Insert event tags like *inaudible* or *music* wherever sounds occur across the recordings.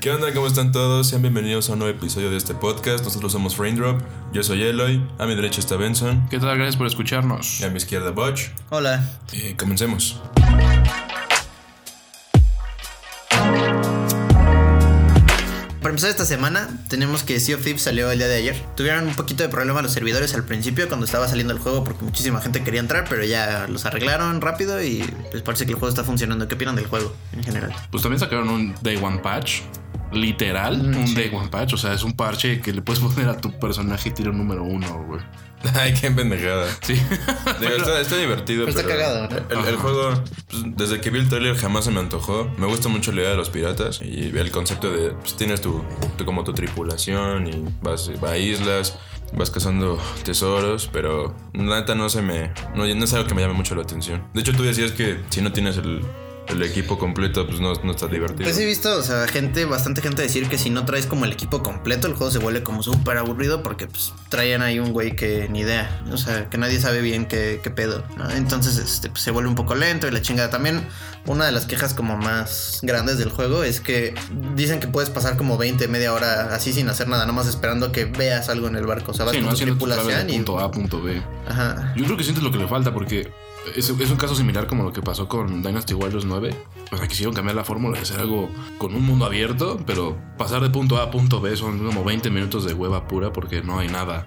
¿Qué onda? ¿Cómo están todos? Sean bienvenidos a un nuevo episodio de este podcast. Nosotros somos Raindrop. Yo soy Eloy. A mi derecha está Benson. ¿Qué tal? Gracias por escucharnos. Y a mi izquierda Butch. Hola. Y comencemos. Para empezar esta semana, tenemos que Sea of Thieves salió el día de ayer. Tuvieron un poquito de problema los servidores al principio cuando estaba saliendo el juego porque muchísima gente quería entrar, pero ya los arreglaron rápido y pues parece que el juego está funcionando. ¿Qué opinan del juego en general? Pues también sacaron un Day One Patch. Literal, Mm, un sí. Day One Patch. O sea, es un parche que le puedes poner a tu personaje y tiro número uno, güey. *laughs* Ay, qué pendejada. Sí. Digo, está, está divertido, Pero pero, está cagado, ¿no? El, juego, pues, desde que vi el trailer jamás se me antojó. Me gusta mucho la idea de los piratas y el concepto de, pues tienes tu, tu- como tu tripulación y vas, vas a islas, vas cazando tesoros, pero la neta no se me, no, no es algo que me llame mucho la atención. De hecho, tú decías que si no tienes el, el equipo completo, pues no, no está divertido. Pues he visto, o sea, gente, bastante gente decir que si no traes como el equipo completo, el juego se vuelve como súper aburrido porque pues traían ahí un güey que ni idea, o sea, que nadie sabe bien qué, qué pedo, ¿no? Entonces este, pues, se vuelve un poco lento y la chingada. También una de las quejas como más grandes del juego es que dicen que puedes pasar como 20, media hora así sin hacer nada, nomás esperando que veas algo en el barco, o sea, vas Sí, con no tu haciendo tu tripulación y... punto A a punto B. Ajá. Yo creo que sientes lo que le falta porque es, es un caso similar como lo que pasó con Dynasty Warriors 9. O sea, quisieron cambiar la fórmula y hacer algo con un mundo abierto, pero pasar de punto A a punto B son como 20 minutos de hueva pura porque no hay nada.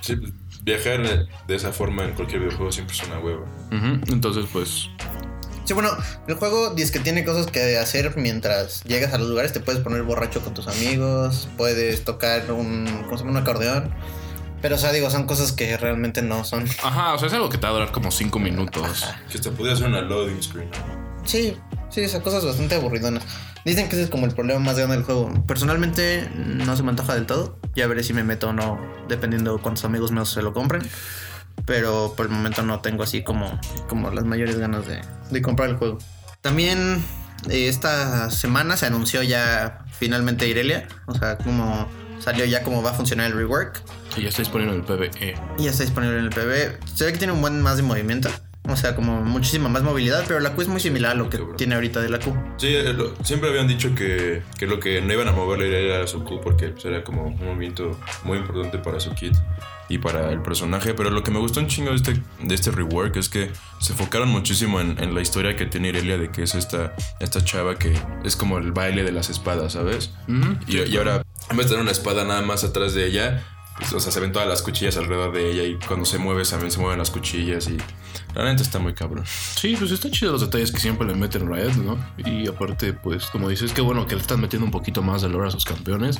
Sí, viajar de, de esa forma en cualquier videojuego siempre es una hueva. Ujú, Entonces, pues, Sí, bueno, el juego dice que tiene cosas que hacer mientras llegas a los lugares. Te puedes poner borracho con tus amigos, puedes tocar un, ¿cómo se llama? un acordeón. Pero, o sea, digo, son cosas que realmente no son. ajá, o sea, es algo que te va a durar como 5 minutos. Que hasta podría ser una loading screen. Sí, sí, son cosas bastante aburridonas. Dicen que ese es como el problema más grande del juego. Personalmente, no se me antoja del todo. Ya veré si me meto o no, dependiendo cuántos amigos míos se lo compren. Pero por el momento no tengo así como, como las mayores ganas de, de comprar el juego. También eh, esta semana se anunció ya finalmente Irelia. O sea, como salió ya cómo va a funcionar el rework. Y ya está disponible en el PvE. Y ya está disponible en el PB. Se ve que tiene un buen más de movimiento. O sea, como muchísima más movilidad, pero la Q es muy similar a lo que Cabrón. tiene ahorita de la Q. Sí, eh, lo- siempre habían dicho que, que lo que no iban a moverle era su Q porque pues, era como un movimiento muy importante para su kit y para el personaje. Pero lo que me gustó un chingo de este, de este rework es que se enfocaron muchísimo en, en la historia que tiene Irelia de que es esta, esta chava que es como el baile de las espadas, ¿sabes? Ujú, Y, y ahora, en vez de tener una espada nada más atrás de ella, o sea, se ven todas las cuchillas alrededor de ella y cuando se mueve también se mueven las cuchillas y neta está muy cabrón. Sí, pues está chido los detalles que siempre le meten Riot, ¿no? Y aparte, pues, como dices, qué bueno que le están metiendo un poquito más de lore a sus campeones.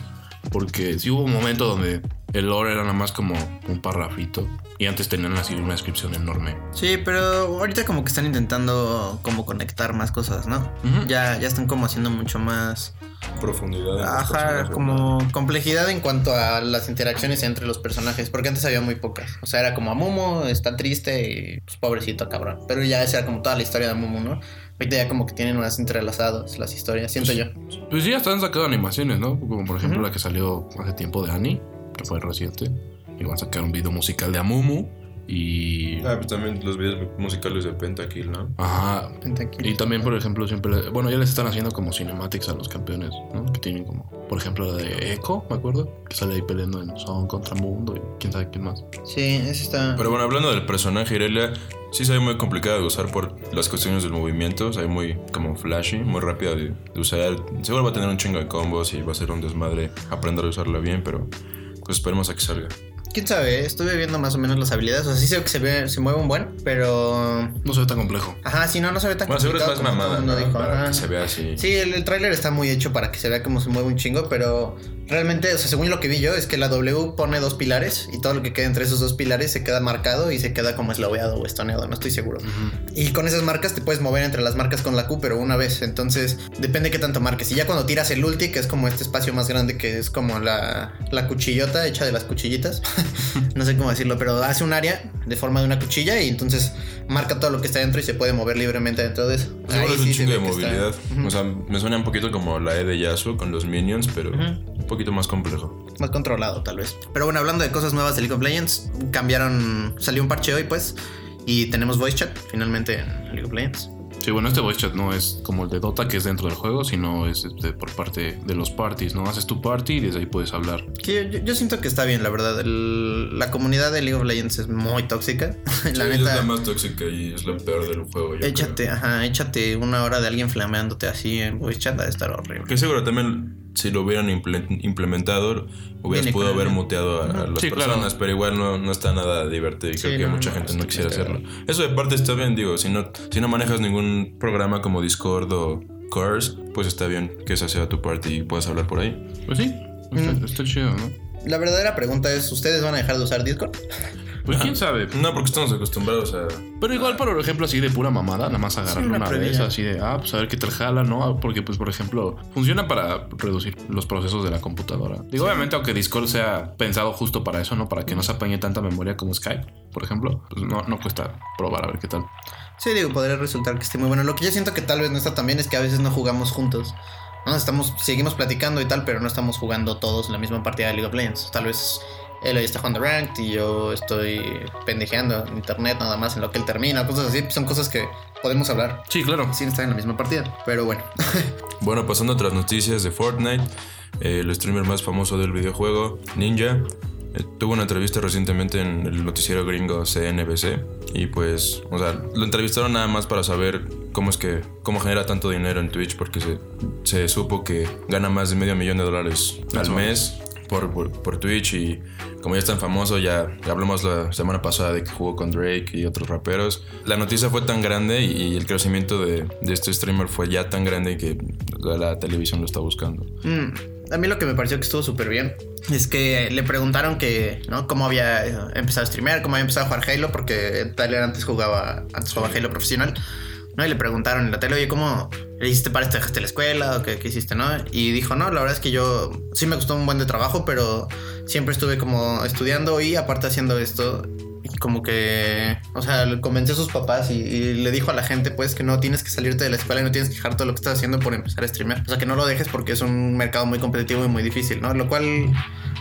Porque sí hubo un momento donde el lore era nada más como un parrafito. Y antes tenían así una descripción enorme. Sí, pero ahorita como que están intentando como conectar más cosas, ¿no? Ya, ya están como haciendo mucho más... Profundidad. en Ajá, como complejidad en cuanto a las interacciones entre los personajes, porque antes había muy pocas. O sea, era como a Momo, está triste y pues pobrecito cabrón. Pero ya esa era como toda la historia de Momo, ¿no? Ahorita ya como que tienen más entrelazadas las historias, siento yo. Pues sí, ya están sacando animaciones, ¿no? Como por ejemplo Ujú. la que salió hace tiempo de Annie, que fue reciente. Y van a sacar un video musical de Amumu. Y. Ah, pues también los videos musicales de Pentakill, ¿no? Ajá. Pentakill. Y también, por ejemplo, siempre. Bueno, ya les están haciendo como cinematics a los campeones, ¿no? Que tienen como. Por ejemplo, la de Echo, me acuerdo. Que sale ahí peleando en Son contra Mundo y quién sabe quién más. Sí, ese está... Pero bueno, hablando del personaje Irelia, sí se ve muy complicada de usar por las cuestiones del movimiento. Se ve muy como flashy, muy rápida de, de usar. Seguro va a tener un chingo de combos y va a ser un desmadre aprender a usarla bien, pero pues esperemos a que salga. Quién sabe, estuve viendo más o menos las habilidades. O sea, sí sé que se, ve, se mueve un buen, pero. No se ve tan complejo. Ajá, si no, no se ve tan Bueno, seguro es más mamada, ¿no? dijo. Para que se vea así. Sí, el, el tráiler está muy hecho para que se vea cómo se mueve un chingo, pero realmente, o sea, según lo que vi yo, es que la W pone dos pilares y todo lo que queda entre esos dos pilares se queda marcado y se queda como esloveado o estoneado, no estoy seguro. Y con esas marcas te puedes mover entre las marcas con la Q, pero una vez. Entonces, depende qué tanto marques. Y ya cuando tiras el ulti, que es como este espacio más grande, que es como la, la cuchillota hecha de las cuchillitas. *laughs* no sé cómo decirlo, pero hace un área de forma de una cuchilla y entonces marca todo lo que está dentro y se puede mover libremente dentro de eso. Ahí es un sí chingo de movilidad. O sea, me suena un poquito como la E de Yasuo con los minions, pero poquito más complejo. más controlado tal vez. Pero bueno, hablando de cosas nuevas de League of Legends, cambiaron, salió un parche hoy pues y tenemos voice chat finalmente en League of Legends. Sí, bueno, este voice chat no es como el de Dota que es dentro del juego, sino es este, por parte de los parties, ¿no? Haces tu party y desde ahí puedes hablar. Sí, yo, yo siento que está bien, la verdad. El- la comunidad de League of Legends es muy tóxica. *laughs* la Sí, es neta. la más tóxica y es lo peor del juego. yo Échate, ajá, échate una hora de alguien flameándote así en voice chat ha de estar creo. horrible. Que seguro también si lo hubieran imple- implementado hubieras podido haber muteado a, a las Sí, claro. personas, pero igual no, no está nada divertido y Sí, creo que no, mucha no, gente no quisiera hacerlo. Eso de parte está bien, digo, si no, si no manejas ningún programa como Discord o Cars, pues está bien que esa sea tu party y puedas hablar por ahí. Pues sí, está, está chido, ¿no? La verdadera pregunta es: ¿Ustedes van a dejar de usar Discord? Pues quién sabe. No, porque estamos acostumbrados a... Pero igual, por ejemplo, así de pura mamada, nada más agarrar Sí, una una vez, así de, ah, pues a ver qué tal jala, ¿no? Porque, pues, por ejemplo, funciona para reducir los procesos de la computadora. Digo, obviamente, aunque Discord sea pensado justo para eso, ¿no? Para que no se apañe tanta memoria como Skype, por ejemplo, pues no, no cuesta probar a ver qué tal. Sí, digo, podría resultar que esté muy bueno. Lo que yo siento que tal vez no está tan bien es que a veces no jugamos juntos. No, estamos, seguimos platicando y tal, pero no estamos jugando todos la misma partida de League of Legends. Tal vez él hoy está jugando Ranked y yo estoy pendejeando en internet nada más en lo que él termina, cosas así. Son cosas que podemos hablar Sí, claro. sin estar en la misma partida. Pero bueno, *laughs* Bueno, pasando a otras noticias de Fortnite, eh, el streamer más famoso del videojuego, Ninja, eh, tuvo una entrevista recientemente en el noticiero gringo CNBC y pues, o sea, lo entrevistaron nada más para saber cómo es que, cómo genera tanto dinero en Twitch porque se, se supo que gana más de medio millón de dólares al mes por, por, Twitch y como ya es tan famoso, ya, ya hablamos la semana pasada de que jugó con Drake y otros raperos. La noticia fue tan grande y, y el crecimiento de, de este streamer fue ya tan grande que la, la televisión lo está buscando. Mm, a mí lo que me pareció que estuvo súper bien es que le preguntaron que, ¿no? Cómo había eh, empezado a streamear, cómo había empezado a jugar Halo, porque Tyler antes jugaba, antes jugaba Halo profesional, ¿no? Y le preguntaron en la tele, oye, ¿cómo hiciste para esto? ¿Dejaste la escuela o qué, qué hiciste, no? Y dijo, no, la verdad es que yo sí me costó un buen de trabajo, pero siempre estuve como estudiando y aparte haciendo esto. Como que, o sea, convenció a sus papás y, le dijo a la gente, pues, que no tienes que salirte de la escuela y no tienes que dejar todo lo que estás haciendo por empezar a streamear. O sea, que no lo dejes porque es un mercado muy competitivo y muy difícil, ¿no? Lo cual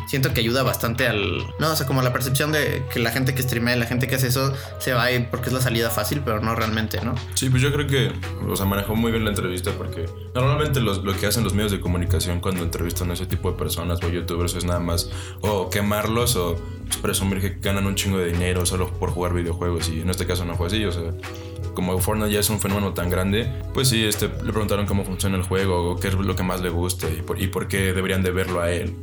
siento que ayuda bastante al... No, o sea, como la percepción de que la gente que streamea, la gente que hace eso, se va a porque es la salida fácil, pero no realmente, ¿no? Sí, pues yo creo que, o sea, manejó muy bien la entrevista porque normalmente los- lo que hacen los medios de comunicación cuando entrevistan a ese tipo de personas o youtubers es nada más o quemarlos o presumir que ganan un chingo de dinero solo por jugar videojuegos y en este caso no fue así, o sea, como Fortnite ya es un fenómeno tan grande, pues sí, este, le preguntaron cómo funciona el juego o qué es lo que más le gusta y por, y por qué deberían de verlo a él,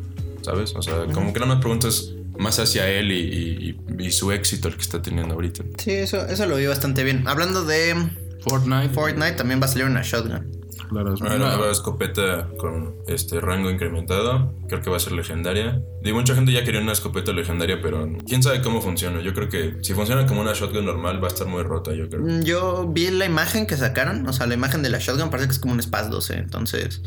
¿sabes? O sea, como que no me preguntas más hacia él y, y- y- y su éxito el que está teniendo ahorita. Sí, eso, eso lo vi bastante bien. Hablando de Fortnite. Fortnite, también va a salir una shotgun. Claro, es Una una- nueva escopeta con este rango incrementado. Creo que va a ser legendaria. Y mucha gente ya quería una escopeta legendaria, pero quién sabe cómo funciona. Yo creo que si funciona como una shotgun normal, va a estar muy rota, yo creo. Mm, Yo vi la imagen que sacaron, o sea, la imagen de la shotgun parece que es como un SPAS 12, entonces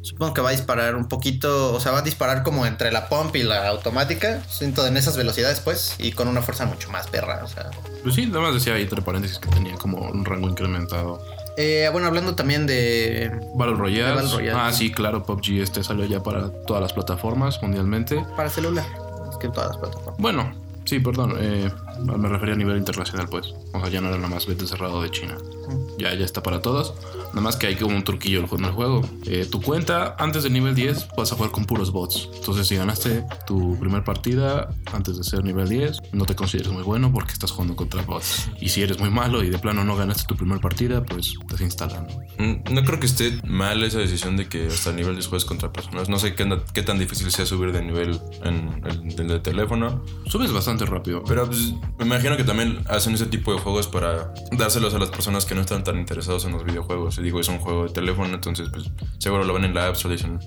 supongo que va a disparar un poquito, o sea, va a disparar como entre la pump y la automática, siento en esas velocidades pues, y con una fuerza mucho más perra, o sea. Pues sí, nada más decía ahí entre paréntesis que tenía como un rango incrementado. Eh, bueno, hablando también de... Battle Royale. Battle Royale. Ah, sí, claro, PUBG este salió ya para todas las plataformas mundialmente. para celular, es que todas las plataformas. Bueno, sí, perdón. eh, me refería a nivel internacional, pues. O sea, ya no era nada más vete cerrado de China. Ya, ya está para todos. Nada más que hay como un truquillo en el juego. Eh, tu cuenta antes del nivel 10 vas a jugar con puros bots. Entonces, si ganaste tu primer partida antes de ser nivel 10, no te consideres muy bueno porque estás jugando contra bots. Y si eres muy malo y de plano no ganaste tu primer partida, pues desinstalan. Mm, No creo que esté mal esa decisión de que hasta el nivel de juegas contra personas. No sé qué, qué tan difícil sea subir de nivel en el, el de teléfono. Subes bastante rápido. Pero pues, me imagino que también hacen ese tipo de juegos para dárselos a las personas que no están tan interesados en los videojuegos. Digo, es un juego de teléfono, entonces pues seguro lo ven en la App Store dicen,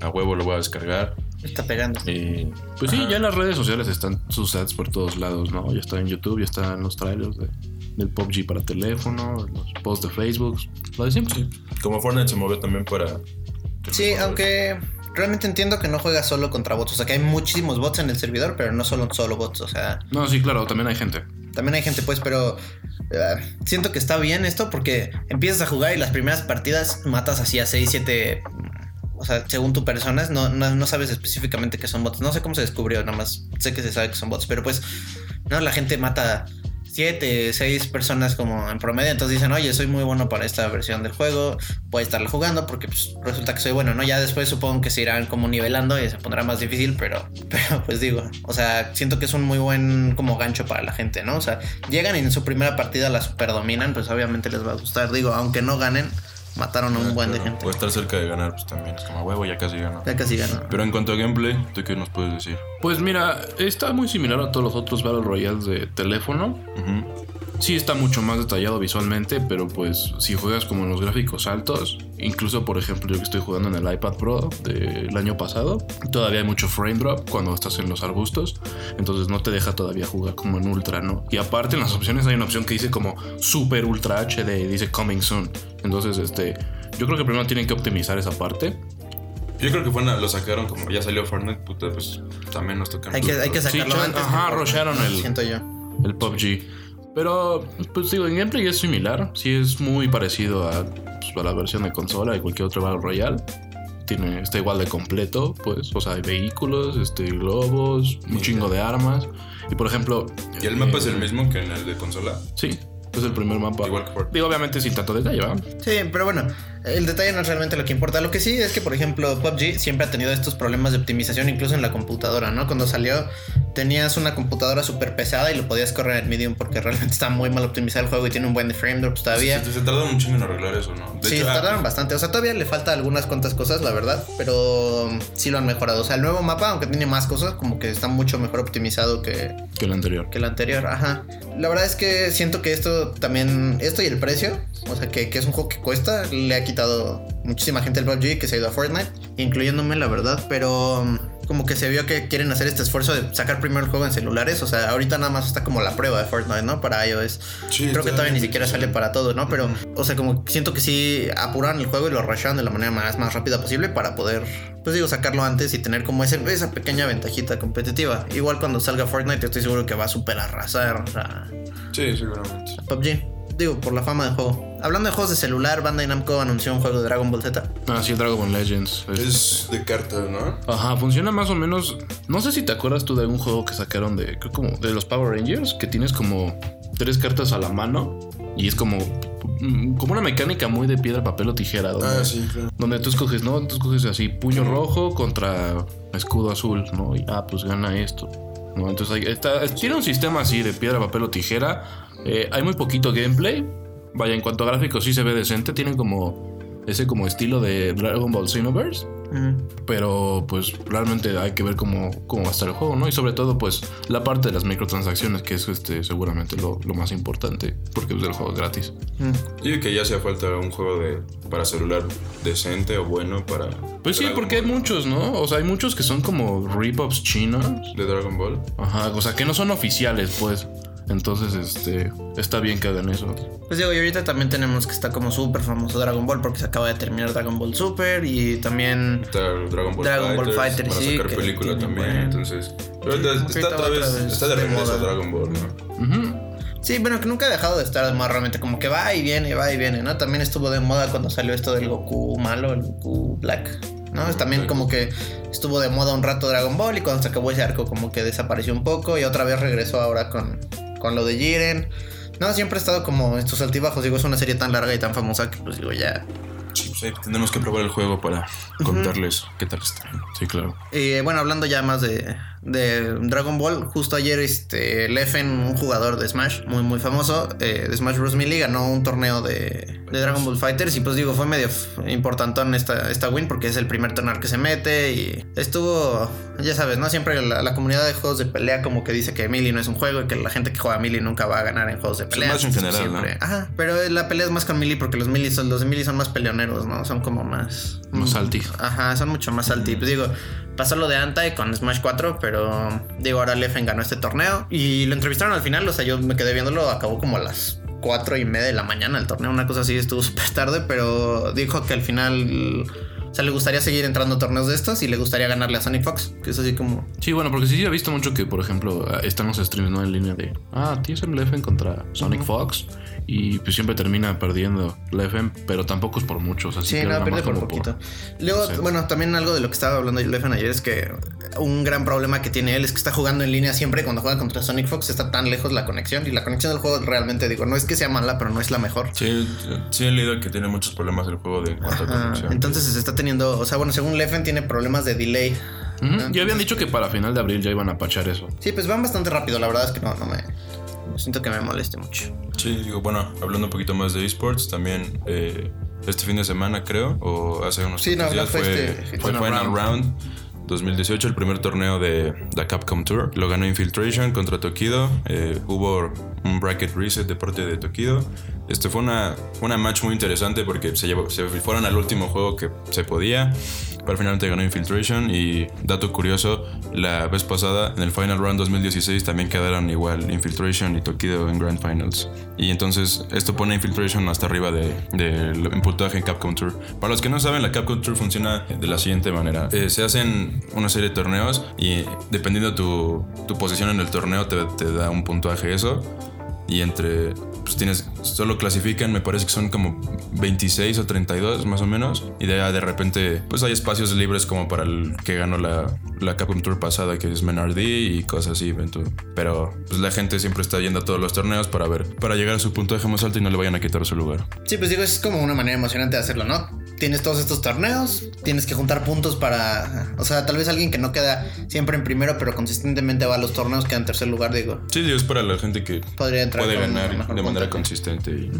a huevo lo voy a descargar. Está pegando. Y Pues sí, ya en las redes sociales están sus ads por todos lados, ¿no? Ya está en YouTube, ya están los trailers de, del PUBG para teléfono, los posts de Facebook, lo de siempre. Sí. Como Fortnite se movió también para... Sí, aunque realmente entiendo que no juegas solo contra bots, o sea, que hay muchísimos bots en el servidor, pero no solo, solo bots, o sea... No, sí, claro, también hay gente. También hay gente, pues, pero eh, siento que está bien esto porque empiezas a jugar y las primeras partidas matas así a 6, 7. O sea, según tu personas, no, no, no sabes específicamente que son bots. No sé cómo se descubrió, nada más sé que se sabe que son bots, pero pues, no, la gente mata siete, seis personas como en promedio. Entonces dicen, oye, soy muy bueno para esta versión del juego, voy a jugando porque pues, resulta que soy bueno, ¿no? Ya después supongo que se irán como nivelando y se pondrá más difícil, pero, *laughs* pero pues digo, o sea, siento que es un muy buen como gancho para la gente, ¿no? O sea, llegan y en su primera partida la super dominan, pues obviamente les va a gustar. Digo, aunque no ganen, mataron a un buen de gente. O estar cerca de ganar, pues también. Es como, huevo, ya casi ganó. Ya casi ganó. Pero en cuanto a gameplay, ¿tú qué nos puedes decir? Pues mira, está muy similar a todos los otros Battle Royales de teléfono. Ujú. Sí está mucho más detallado visualmente, pero pues si juegas como en los gráficos altos, incluso por ejemplo yo que estoy jugando en el iPad Pro del año pasado, todavía hay mucho frame drop cuando estás en los arbustos, entonces no te deja todavía jugar como en ultra, ¿no? Y aparte en las opciones hay una opción que dice como super ultra HD dice coming soon. Entonces este, yo creo que primero tienen que optimizar esa parte. Yo creo que fue una- lo sacaron como ya salió Fortnite, puta, pues también nos toca. Hay que, hay que Sí, sacarlo chan- antes. ajá, rushearon el- Siento yo. el PUBG. Pero, pues digo, en gameplay es similar. Sí es muy parecido a, pues, a la versión de consola y cualquier otro Battle Royale. Tiene, está igual de completo, pues. O sea, hay vehículos, este, globos, un chingo de armas. Y por ejemplo. ¿Y el mapa eh, es el mismo que en el de consola? Sí, es el primer mapa. Igual que Fortnite. Digo, obviamente sin tanto detalle, ¿verdad? Sí, pero bueno, el detalle no es realmente lo que importa. Lo que sí es que, por ejemplo, PUBG siempre ha tenido estos problemas de optimización, incluso en la computadora, ¿no? Cuando salió, tenías una computadora súper pesada y lo podías correr en Medium porque realmente *laughs* está muy mal optimizado el juego y tiene un buen de frame drops todavía. Se, se tardaron un chingo en arreglar eso, ¿no? De sí, hecho, ah, tardaron bastante. O sea, todavía le falta algunas cuantas cosas, la verdad. Pero sí lo han mejorado. O sea, el nuevo mapa, aunque tiene más cosas, como que está mucho mejor optimizado que, Que el anterior. que el anterior. Ajá. La verdad es que siento que esto también. Esto y el precio. O sea, que, que es un juego que cuesta. Le ha quitado muchísima gente el PUBG que se ha ido a Fortnite. Incluyéndome, la verdad. Pero. um, Como que se vio que quieren hacer este esfuerzo de sacar primero el juego en celulares. O sea, ahorita nada más está como la prueba de Fortnite, ¿no? Para iOS. Sí, Creo que todavía ni siquiera sale para todo, ¿no? Pero, o sea, como siento que sí apuraron el juego y lo rusharon de la manera más, más rápida posible para poder, pues digo, sacarlo antes y tener como ese, esa pequeña ventajita competitiva. Igual cuando salga Fortnite, estoy seguro que va a super arrasar a, Sí, seguramente. a PUBG. Digo, por la fama del juego. Hablando de juegos de celular, Bandai Namco anunció un juego de Dragon Ball Z. Ah, sí, el Dragon Ball Legends. Es- Es de cartas, ¿no? Ajá, funciona más o menos. No sé si te acuerdas tú de un juego que sacaron de, creo como de los Power Rangers, que tienes como tres cartas a la mano y es como, mm, como una mecánica muy de piedra, papel o tijera. Donde, Ah, sí, claro. donde tú escoges, ¿no? Tú escoges así, puño rojo contra escudo azul, ¿no? Y ah, pues gana esto. ¿no? Entonces ahí está, tiene un sistema así de piedra, papel o tijera. Eh, hay muy poquito gameplay. Vaya, en cuanto a gráficos sí se ve decente. Tienen como ese como estilo de Dragon Ball Xenoverse. Mm. Pero pues realmente hay que ver cómo, cómo va a estar el juego, ¿no? Y sobre todo pues la parte de las microtransacciones, que es este, seguramente lo, lo más importante, porque pues, el juego es gratis. Mm. Digo que ya hacía falta un juego de para celular decente o bueno para. Pues sí, Dragon porque hay Ball. muchos, ¿no? O sea, hay muchos que son como rip-offs chinos. De Dragon Ball. Ajá, o sea, que no son oficiales, pues. Entonces, este, está bien que hagan eso. Pues digo, y ahorita también tenemos que está como súper famoso Dragon Ball porque se acaba de terminar Dragon Ball Super y también Está Dragon Ball Dragon Ball Fighters, Fighter, para sí, sacar que película también. buen- Entonces. Pero Ahorita está otra vez. vez Está de regreso moda. Dragon Ball, ¿no? Sí, bueno, que nunca ha dejado de estar de moda realmente, como que va y viene, va y viene, ¿no? También estuvo de moda cuando salió esto del Goku malo, el Goku Black, ¿no? También como que estuvo de moda un rato Dragon Ball y cuando se acabó ese arco como que desapareció un poco y otra vez regresó ahora con, con lo de Jiren. No, siempre ha estado como estos altibajos, digo, es una serie tan larga y tan famosa que pues digo ya... Sí, pues ahí tenemos que probar el juego para contarles qué tal está. Sí, claro. Eh, bueno, hablando ya más de, de Dragon Ball, justo ayer este, Leffen, un jugador de Smash muy muy famoso, eh, de Smash Bros. Melee, ganó un torneo de, de Dragon Ball Fighters y pues digo, fue medio importantón esta, esta win porque es el primer torneo que se mete y estuvo, ya sabes, ¿no? Siempre la, la comunidad de juegos de pelea como que dice que Melee no es un juego y que la gente que juega Melee nunca va a ganar en juegos de pelea. Smash en general, Siempre- Ajá, pero la pelea es más con Melee porque los Melee son, los de Melee son más peleoneros, ¿no? Son como más... Más mm, salty. Ajá, son mucho más alti. Pues digo, pasó lo de Antai con Smash 4, pero digo, ahora Leffen ganó este torneo y lo entrevistaron al final. O sea, yo me quedé viéndolo, acabó como a las 4 y media de la mañana el torneo, una cosa así, estuvo *laughs* súper tarde, pero dijo que al final. O sea, le gustaría seguir entrando a torneos de estos y le gustaría ganarle a Sonic Fox, que es así como. Sí, bueno, porque sí, he visto mucho que, por ejemplo, están los streams ¿no? en línea de, ah, TSM Leffen contra Sonic Fox. Y pues siempre termina perdiendo Leffen, pero tampoco es por mucho. O sea, sí, Sí, pierde no, pierde por poquito. Luego, no sé. bueno, también algo de lo que estaba hablando yo Leffen ayer es que un gran problema que tiene él es que está jugando en línea siempre. Cuando juega contra Sonic Fox está tan lejos la conexión. Y la conexión del juego realmente, digo, no es que sea mala, pero no es la mejor. Sí, sí he leído que tiene muchos problemas el juego de cuanto a conexión. Entonces se está teniendo, o sea, bueno, según Leffen tiene problemas de delay. Ya habían dicho que para final de abril ya iban a pachar eso. Sí, pues van bastante rápido, la verdad es que no, no me... Siento que me moleste mucho. Sí, digo, bueno, hablando un poquito más de esports, también eh, este fin de semana creo, o hace unos Sí, no, días fue fue, este- fue Final Final, Round. Round. 2018, el primer torneo de la Capcom Tour. Lo ganó Infiltration contra Tokido. Eh, hubo un bracket reset de parte de Tokido. Este fue una, una match muy interesante porque se, llevó, se fueron al último juego que se podía. Pero finalmente ganó Infiltration. Y dato curioso, la vez pasada en el Final Round 2016 también quedaron igual Infiltration y Tokido en Grand Finals. Y entonces esto pone Infiltration hasta arriba de, de- en puntaje en Capcom Tour. Para los que no saben, la Capcom Tour funciona de la siguiente manera. Eh, se hacen una serie de torneos y dependiendo de tu, tu posición en el torneo te, te da un puntaje eso. Y entre, pues tienes, solo clasifican, me parece que son como 26 o 32 más o menos. Y de, de repente, pues hay espacios libres como para el que ganó la, la Capcom Tour pasada, que es Menard y cosas así. Pero pues la gente siempre está yendo a todos los torneos para ver, para llegar a su puntaje más alto y no le vayan a quitar su lugar. Sí, pues digo, es como una manera emocionante de hacerlo, ¿no? Tienes todos estos torneos, tienes que juntar puntos para... O sea, tal vez alguien que no queda siempre en primero, pero consistentemente va a los torneos, queda en tercer lugar, digo. Sí, es para la gente que Podría entrar puede ganar de manera puntaje. consistente. Y...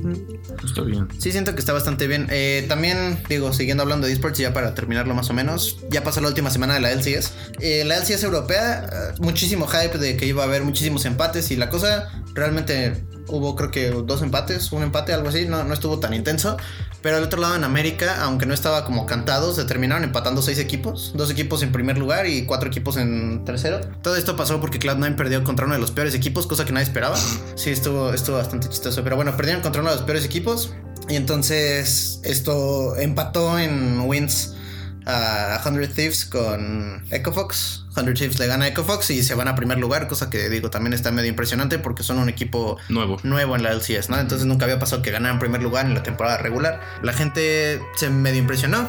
Está bien. Sí, siento que está bastante bien. Eh, también, digo, siguiendo hablando de esports, ya para terminarlo más o menos, ya pasó la última semana de la LCS. Eh, la LCS europea, eh, muchísimo hype de que iba a haber muchísimos empates y la cosa realmente hubo creo que dos empates, un empate, algo así, no, no estuvo tan intenso. Pero al otro lado en América, aunque no estaba como cantado, se terminaron empatando seis equipos. Dos equipos en primer lugar y cuatro equipos en tercero. Todo esto pasó porque Cloud9 perdió contra uno de los peores equipos, cosa que nadie esperaba. Sí, estuvo, estuvo bastante chistoso. Pero bueno, perdieron contra uno de los peores equipos. Y entonces esto empató en wins a 100 Thieves con EcoFox. 100 Thieves le gana a EcoFox y se van a primer lugar, cosa que digo también está medio impresionante porque son un equipo Nuevo. nuevo en la LCS, ¿no? Entonces nunca había pasado que ganaran primer lugar en la temporada regular. La gente se medio impresionó.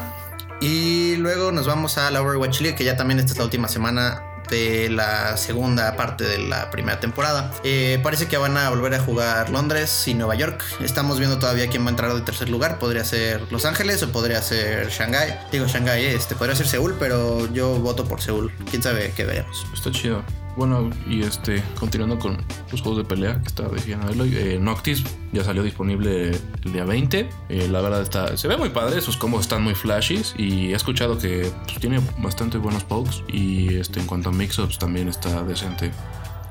Y luego nos vamos a la Overwatch League, que ya también esta es la última semana de la segunda parte de la primera temporada. Eh, parece que van a volver a jugar Londres y Nueva York. Estamos viendo todavía quién va a entrar de tercer lugar. Podría ser Los Ángeles o podría ser Shanghai. Digo Shanghai, este podría ser Seúl, pero yo voto por Seúl. Quién sabe qué veremos. Está chido. Bueno, y este, continuando con los juegos de pelea que estaba diciendo eh, Noctis ya salió disponible el día 20. Eh, la verdad está, se ve muy padre, sus combos están muy flashes y he escuchado que pues, tiene bastante buenos pokes y este, en cuanto a mix-ups también está decente.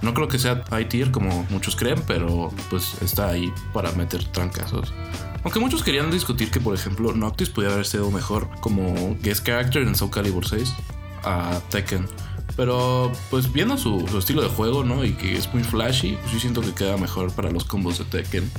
No creo que sea high tier como muchos creen, pero pues está ahí para meter trancazos. Aunque muchos querían discutir que, por ejemplo, Noctis pudiera haber sido mejor como guest character en Soul Calibur 6 a Tekken. Pero pues viendo su, su estilo de juego, ¿no? Y que es muy flashy, pues yo siento que queda mejor para los combos de Tekken.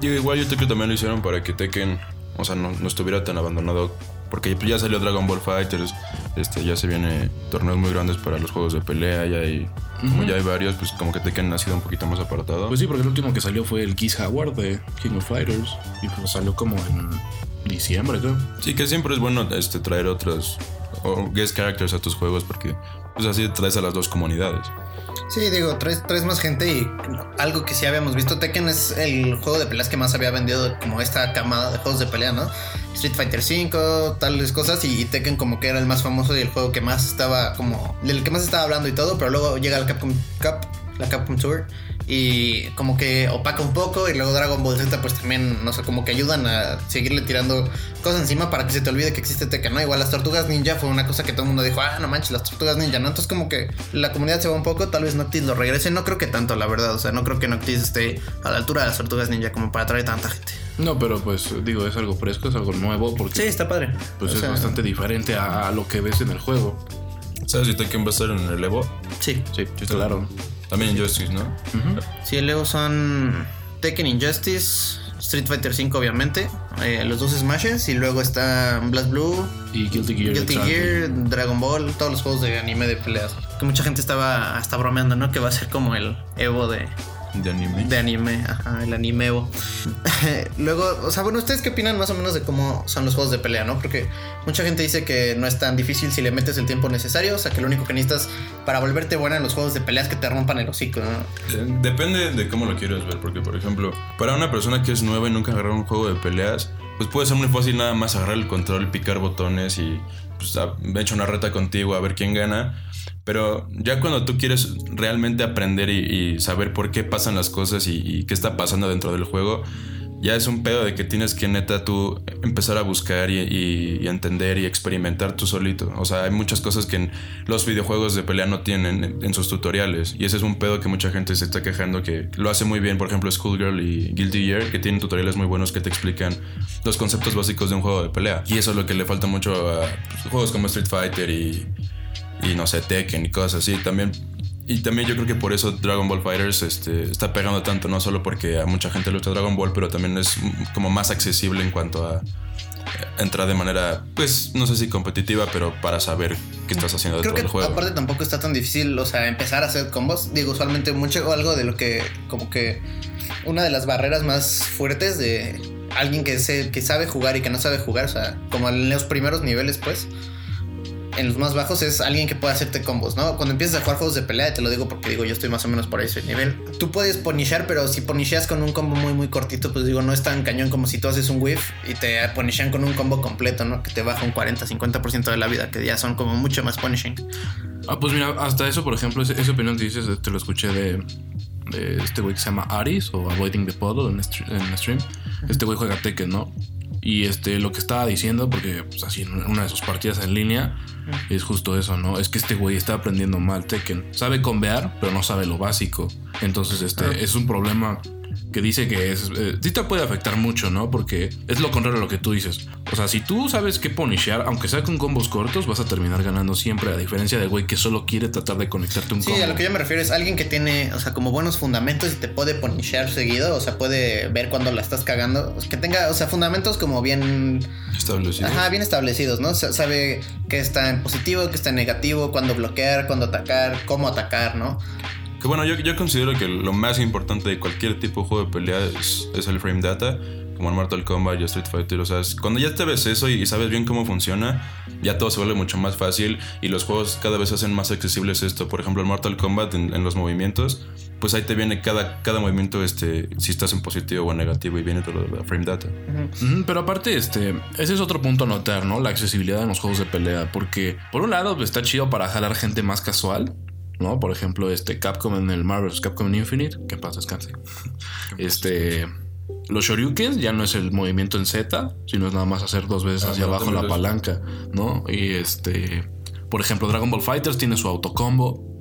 Digo, igual yo creo que también lo hicieron para que Tekken, o sea, no, no estuviera tan abandonado. Porque ya salió Dragon Ball Fighters, este, ya se viene torneos muy grandes para los juegos de pelea, ya hay, como ya hay varios, pues como que Tekken ha sido un poquito más apartado. Pues sí, porque el último que salió fue el Kiss Howard de King of Fighters. Y pues salió como en diciembre, creo. sí, que siempre es bueno este, traer otros o guest characters a tus juegos porque pues así traes a las dos comunidades. Sí, digo, traes, traes más gente y algo que sí habíamos visto. Tekken es el juego de peleas que más había vendido como esta camada de juegos de pelea, ¿no? Street Fighter V, tales cosas, y, Tekken como que era el más famoso y el juego que más estaba como. del que más estaba hablando y todo, pero luego llega el Capcom Cup, la Capcom Tour, y como que opaca un poco, y luego Dragon Ball Z, pues también, no sé, como que ayudan a seguirle tirando cosas encima para que se te olvide que existe Tekken, ¿no? Igual las tortugas ninja fue una cosa que todo el mundo dijo, ah, no manches, las tortugas ninja, ¿no? Entonces como que la comunidad se va un poco, tal vez Noctis lo regrese, no creo que tanto, la verdad, o sea, no creo que Noctis esté a la altura de las tortugas ninja como para atraer tanta gente. No, pero pues digo, es algo fresco, es algo nuevo, porque Sí, está padre. pues O es sea, bastante diferente a, a lo que ves en el juego. ¿Sabes si Tekken va a estar en el Evo? Sí, Sí, claro. También Justice, ¿no? sí, luego son Tekken Injustice, Street Fighter V obviamente, eh, los dos Smashes, y luego está Blast Blue, Y Guilty Gear. Guilty. Gear, Dragon Ball, todos los juegos de anime de peleas. Que mucha gente estaba hasta bromeando, ¿no? Que va a ser como el Evo de, De anime. De anime, ajá, el animevo. *laughs* Luego, o sea, bueno, ¿ustedes qué opinan más o menos de cómo son los juegos de pelea, no? Porque mucha gente dice que no es tan difícil si le metes el tiempo necesario, o sea, que lo único que necesitas para volverte buena en los juegos de pelea es que te rompan el hocico, ¿no? Eh, Depende de cómo lo quieras ver, porque por ejemplo, para una persona que es nueva y nunca ha agarrado un juego de peleas, pues puede ser muy fácil nada más agarrar el control, picar botones y pues a- echar una reta contigo a ver quién gana. Pero ya cuando tú quieres realmente aprender y, saber por qué pasan las cosas y, qué está pasando dentro del juego, ya es un pedo de que tienes que neta tú empezar a buscar y, entender y experimentar tú solito. O sea, hay muchas cosas que los videojuegos de pelea no tienen en, en sus tutoriales. Y ese es un pedo que mucha gente se está quejando que lo hace muy bien. Por ejemplo, Schoolgirl y Guilty Gear, que tienen tutoriales muy buenos que te explican los conceptos básicos de un juego de pelea. Y eso es lo que le falta mucho a pues, juegos como Street Fighter y, y no sé, Tekken y cosas así. También y también yo creo que por eso Dragon Ball Fighters este, está pegando tanto, no solo porque a mucha gente le gusta Dragon Ball, pero también es como más accesible en cuanto a entrar de manera, pues no sé si competitiva, pero para saber qué estás haciendo Creo dentro que del juego. aparte tampoco está tan difícil, o sea, empezar a hacer combos. Digo, usualmente mucho o algo de lo que, como que una de las barreras más fuertes de alguien que, se, que sabe jugar y que no sabe jugar, o sea, como en los primeros niveles, pues, en los más bajos es alguien que puede hacerte combos, ¿no? Cuando empiezas a jugar juegos de pelea, te lo digo porque digo, yo estoy más o menos por ese nivel. Tú puedes ponishear, pero si ponisheas con un combo muy, muy cortito, pues digo, no es tan cañón como si tú haces un whiff y te ponishean con un combo completo, ¿no? Que te baja un 40-50% de la vida, que ya son como mucho más punishing. Ah, pues mira, hasta eso, por ejemplo, esa opinión que dices, te lo escuché de, de este güey que se llama Aris o Avoiding the Puddle en, en stream. Este güey juega Tekken, ¿no? Y este, lo que estaba diciendo, porque pues, así en una de sus partidas en línea, es justo eso, ¿no? Es que este güey está aprendiendo mal Tekken. Sabe convear, pero no sabe lo básico. Entonces, este, es un problema que dice que es, eh, sí te puede afectar mucho, ¿no? Porque es lo contrario a lo que tú dices. O sea, si tú sabes qué ponishear, aunque sea con combos cortos, vas a terminar ganando siempre, a diferencia del güey que solo quiere tratar de conectarte un Sí, combo. a lo que yo me refiero es alguien que tiene, o sea, como buenos fundamentos y te puede ponishear seguido, o sea, puede ver cuando la estás cagando, que tenga, o sea, fundamentos como bien, Establecido. ajá, bien establecidos, ¿no? Sa- Sabe que está en positivo, que está en negativo, cuándo bloquear, cuándo atacar, cómo atacar, ¿no? Que bueno, yo, yo considero que lo más importante de cualquier tipo de juego de pelea es, es el frame data, como en Mortal Kombat y Street Fighter. O sea, es- cuando ya te ves eso y, y sabes bien cómo funciona, ya todo se vuelve mucho más fácil y los juegos cada vez hacen más accesibles esto. Por ejemplo, en Mortal Kombat, en, en los movimientos, pues ahí te viene cada, cada movimiento, este, si estás en positivo o en negativo y viene todo el frame data. Pero aparte, este, ese es otro punto a notar, ¿no? La accesibilidad en los juegos de pelea. Porque, por un lado, pues, está chido para jalar gente más casual, ¿no? Por ejemplo, este Capcom en el Marvel's Capcom Infinite, que paz descanse. Este. Los Shoryukens ya no es el movimiento en Z, sino es nada más hacer dos veces hacia abajo la palanca, ¿no? Y este. Por ejemplo, Dragon Ball Fighters tiene su autocombo.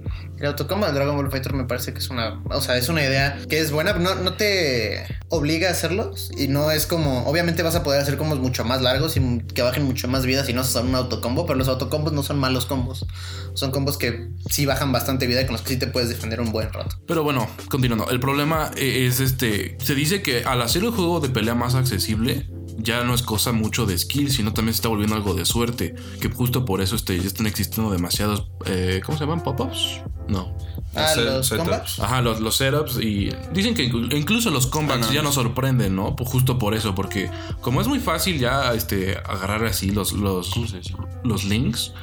El autocombo de Dragon Ball Fighter me parece que es una, o sea, es una idea que es buena, no, no te obliga a hacerlos y no es como, obviamente vas a poder hacer combos mucho más largos y que bajen mucho más vida si no usas un autocombo, pero los autocombos no son malos combos, son combos que sí bajan bastante vida y con los que sí te puedes defender un buen rato. Pero bueno, continuando. El problema e- es este. Se dice que al hacer el juego de pelea más accesible, ya no es cosa mucho de skill, sino también se está volviendo algo de suerte. Que justo por eso este, ya están existiendo demasiados. eh, ¿Cómo se llaman? ¿Pop-ups? No. Ah, los setups. combats. Ajá, los, los setups y dicen que inclu- incluso los comebacks Ah, no. ya nos sorprenden, ¿no? Pues justo por eso, porque como es muy fácil ya este, agarrar así los, los, los links,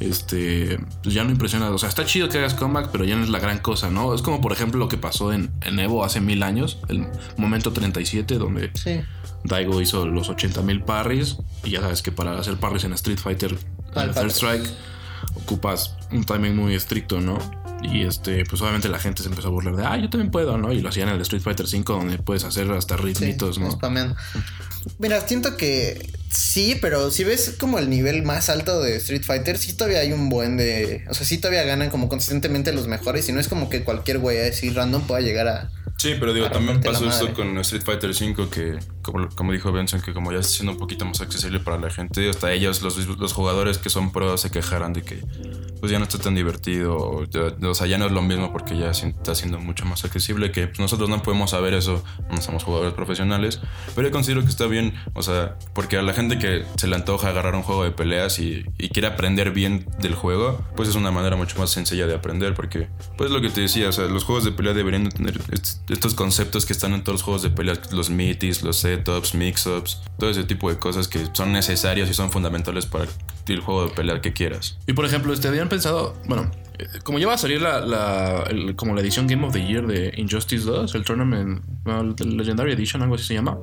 este, pues ya no impresiona. O sea, está chido que hagas comeback, pero ya no es la gran cosa, ¿no? Es como por ejemplo lo que pasó en, en Evo hace mil años, el momento 37, donde Sí. Daigo hizo los 80 mil parries. Y ya sabes que para hacer parries en Street Fighter, en el Third. Strike, ocupas un timing muy estricto, ¿no? Y este, pues obviamente la gente se empezó a burlar de, ah, yo también puedo, ¿no? Y lo hacían en el Street Fighter 5, donde puedes hacer hasta Sí, ritmitos, ¿no? spameando. Mira, siento que sí, pero si ves como el nivel más alto de Street Fighter, sí todavía hay un buen de. O sea, sí todavía ganan como consistentemente los mejores. Y no es como que cualquier güey así random pueda llegar a. Sí, pero digo, también pasó esto con Street Fighter V que como, como dijo Benson, que como ya está siendo un poquito más accesible para la gente, hasta ellos, los, los jugadores que son pros, se quejarán de que pues ya no está tan divertido, o, ya- o sea, ya no es lo mismo porque ya está siendo mucho más accesible, que pues, nosotros no podemos saber eso, no somos jugadores profesionales, pero yo considero que está bien, o sea, porque a la gente que se le antoja agarrar un juego de peleas y, y quiere aprender bien del juego, pues es una manera mucho más sencilla de aprender, porque pues lo que te decía, o sea, los juegos de pelea deberían de tener est- estos conceptos que están en todos los juegos de pelea, los mitis, los setups, mix-ups, todo ese tipo de cosas que son necesarios y son fundamentales para el juego de pelea que quieras. Y por ejemplo, este, habían pensado, bueno, eh, como ya va a salir la, la- el- como la edición Game of the Year de Injustice 2, el Tournament, el Legendary Edition, algo así se llama,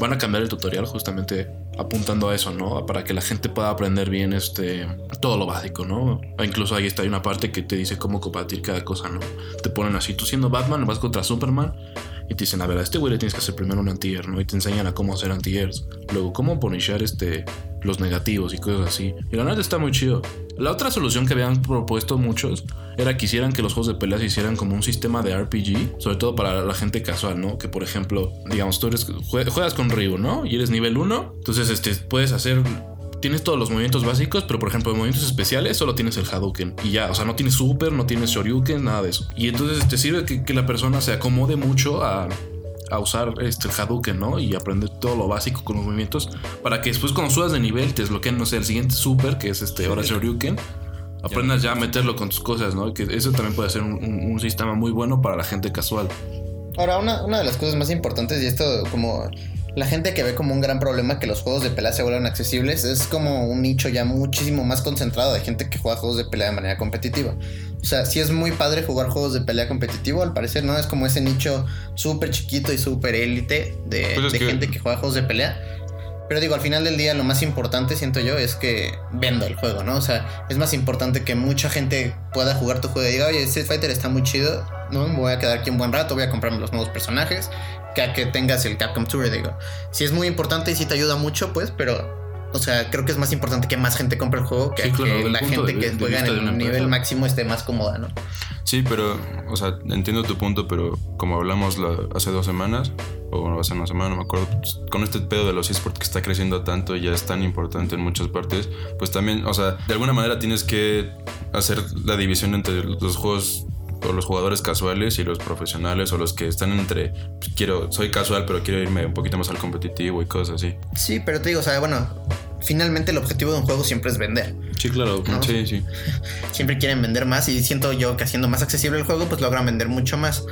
van a cambiar el tutorial justamente apuntando a eso, ¿no? Para que la gente pueda aprender bien este todo lo básico, ¿no? E incluso ahí está hay una parte que te dice cómo combatir cada cosa, ¿no? Te ponen así, tú siendo Batman, vas contra Superman y te dicen, a ver, a este güey le tienes que hacer primero un anti-air, ¿no? Y te enseñan a cómo hacer anti-airs. Luego, cómo punishar este, los negativos y cosas así. Y la neta está muy chido. La otra solución que habían propuesto muchos era que hicieran que los juegos de peleas hicieran como un sistema de RPG, sobre todo para la gente casual, ¿no? Que por ejemplo, digamos, tú juegas con Ryu, ¿no? Y eres nivel 1, entonces este, puedes hacer tienes todos los movimientos básicos, pero por ejemplo, en movimientos especiales solo tienes el Hadouken. Y ya, o sea, no tienes Super, no tienes Shoryuken, nada de eso. Y entonces te sirve que, que la persona se acomode mucho a, a usar este, el Hadouken, ¿no? Y aprender todo lo básico con los movimientos. Para que después, cuando subas de nivel, te desbloqueen, no sé, el siguiente Super, que es este, ahora Shoryuken. Aprendas ya a meterlo con tus cosas, ¿no? Que eso también puede ser un, un- un sistema muy bueno para la gente casual. Ahora, una, una de las cosas más importantes, y esto como la gente que ve como un gran problema que los juegos de pelea se vuelvan accesibles, es como un nicho ya muchísimo más concentrado de gente que juega juegos de pelea de manera competitiva. O sea, sí es muy padre jugar juegos de pelea competitivo, al parecer, ¿no? Es como ese nicho súper chiquito y súper élite de, Pues es de que- gente que juega juegos de pelea. Pero digo, al final del día lo más importante, siento yo, es que venda el juego, ¿no? O sea, es más importante que mucha gente pueda jugar tu juego y diga, oye, Street Fighter está muy chido, ¿no? Me voy a quedar aquí un buen rato, voy a comprarme los nuevos personajes, que a que tengas el Capcom Tour, digo. Sí es muy importante y sí te ayuda mucho, pues, pero... O sea, creo que es más importante que más gente compre el juego que Sí, a claro, que la gente de- que juega en un nivel máximo esté más cómoda, ¿no? Sí, pero, o sea, entiendo tu punto, pero como hablamos la- hace dos semanas, o bueno, hace una semana, no me acuerdo, pues, con este pedo de los esports que está creciendo tanto y ya es tan importante en muchas partes, pues también, o sea, de alguna manera tienes que hacer la división entre los juegos o los jugadores casuales y los profesionales o los que están entre, pues, quiero, soy casual, pero quiero irme un poquito más al competitivo y cosas así. Sí, pero te digo, o sea, bueno, finalmente el objetivo de un juego siempre es vender. Sí, claro. ¿no? Sí, sí. *laughs* siempre quieren vender más y siento yo que haciendo más accesible el juego pues logran vender mucho más.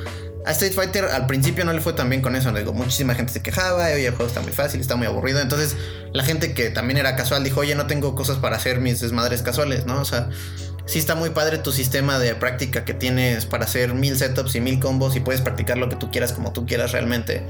A Street Fighter al principio no le fue tan bien con eso, digo, muchísima gente se quejaba, oye, el juego está muy fácil, está muy aburrido, entonces la gente que también era casual dijo, oye, no tengo cosas para hacer mis desmadres casuales, ¿no? O sea, sí está muy padre tu sistema de práctica que tienes para hacer mil setups y mil combos y puedes practicar lo que tú quieras como tú quieras realmente.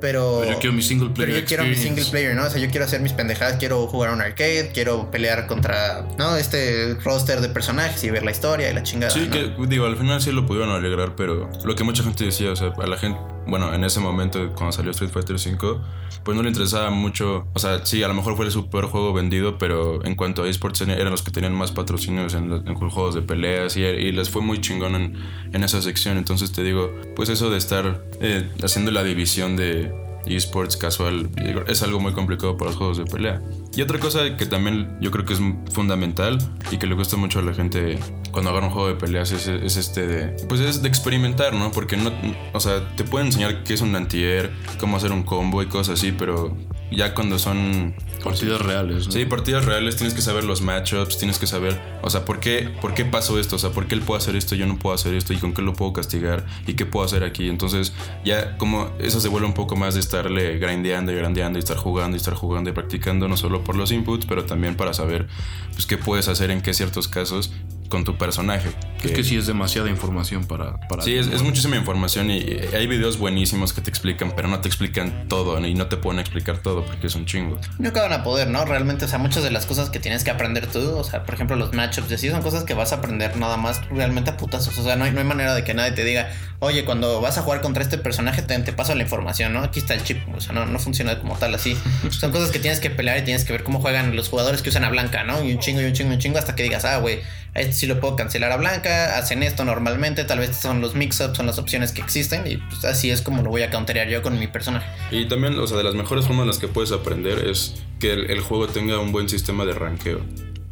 Pero, Pero yo quiero mi single player pero yo quiero mi single player, ¿no? O sea, yo quiero hacer mis pendejadas, quiero jugar a un arcade, quiero pelear contra, ¿no? Este roster de personajes y ver la historia y la chingada. Sí, ¿no? que digo, al final sí lo pudieron alegrar, pero lo que mucha gente decía, o sea, a la gente, bueno, en ese momento cuando salió Street Fighter V, pues no le interesaba mucho, o sea, sí, a lo mejor fue el super juego vendido, pero en cuanto a esports eran los que tenían más patrocinios en, en juegos de peleas y, y les fue muy chingón en, en esa sección, entonces te digo, pues eso de estar eh, haciendo la división de esports casual es algo muy complicado para los juegos de pelea. Y otra cosa que también yo creo que es fundamental y que le gusta mucho a la gente cuando agarra un juego de peleas es, es este de pues es de experimentar, ¿no? Porque no o sea, te pueden enseñar qué es un anti-air, cómo hacer un combo y cosas así, pero ya cuando son Partidas reales. ¿no? Sí, partidas reales tienes que saber los matchups, tienes que saber, o sea, ¿por qué, ¿por qué pasó esto? O sea, ¿por qué él puede hacer esto y yo no puedo hacer esto? ¿Y con qué lo puedo castigar? ¿Y qué puedo hacer aquí? Entonces, ya como eso se vuelve un poco más de estarle grindeando y grandeando y estar jugando y estar jugando y practicando, no solo por los inputs, pero también para saber, pues, qué puedes hacer en qué ciertos casos con tu personaje. Es que sí es demasiada información para. para Sí, es, es muchísima información y hay videos buenísimos que te explican, pero no te explican todo y no te pueden explicar todo porque es un chingo. Nunca van a poder, ¿no? Realmente, o sea, muchas de las cosas que tienes que aprender tú, o sea, por ejemplo, los matchups y así son cosas que vas a aprender nada más realmente a putazos. O sea, no hay, no hay manera de que nadie te diga, oye, cuando vas a jugar contra este personaje, te, te paso la información, ¿no? Aquí está el chip. O sea, no, no funciona como tal así. *laughs* Son cosas que tienes que pelear y tienes que ver cómo juegan los jugadores que usan a blanca, ¿no? Y un chingo y un chingo y un chingo hasta que digas, ah, güey, Esto sí lo puedo cancelar a blanca, hacen esto normalmente, tal vez son los mix-ups, son las opciones que existen y pues así es como lo voy a counterear yo con mi personaje. Y también, o sea, de las mejores formas en las que puedes aprender es que el, el juego tenga un buen sistema de ranqueo.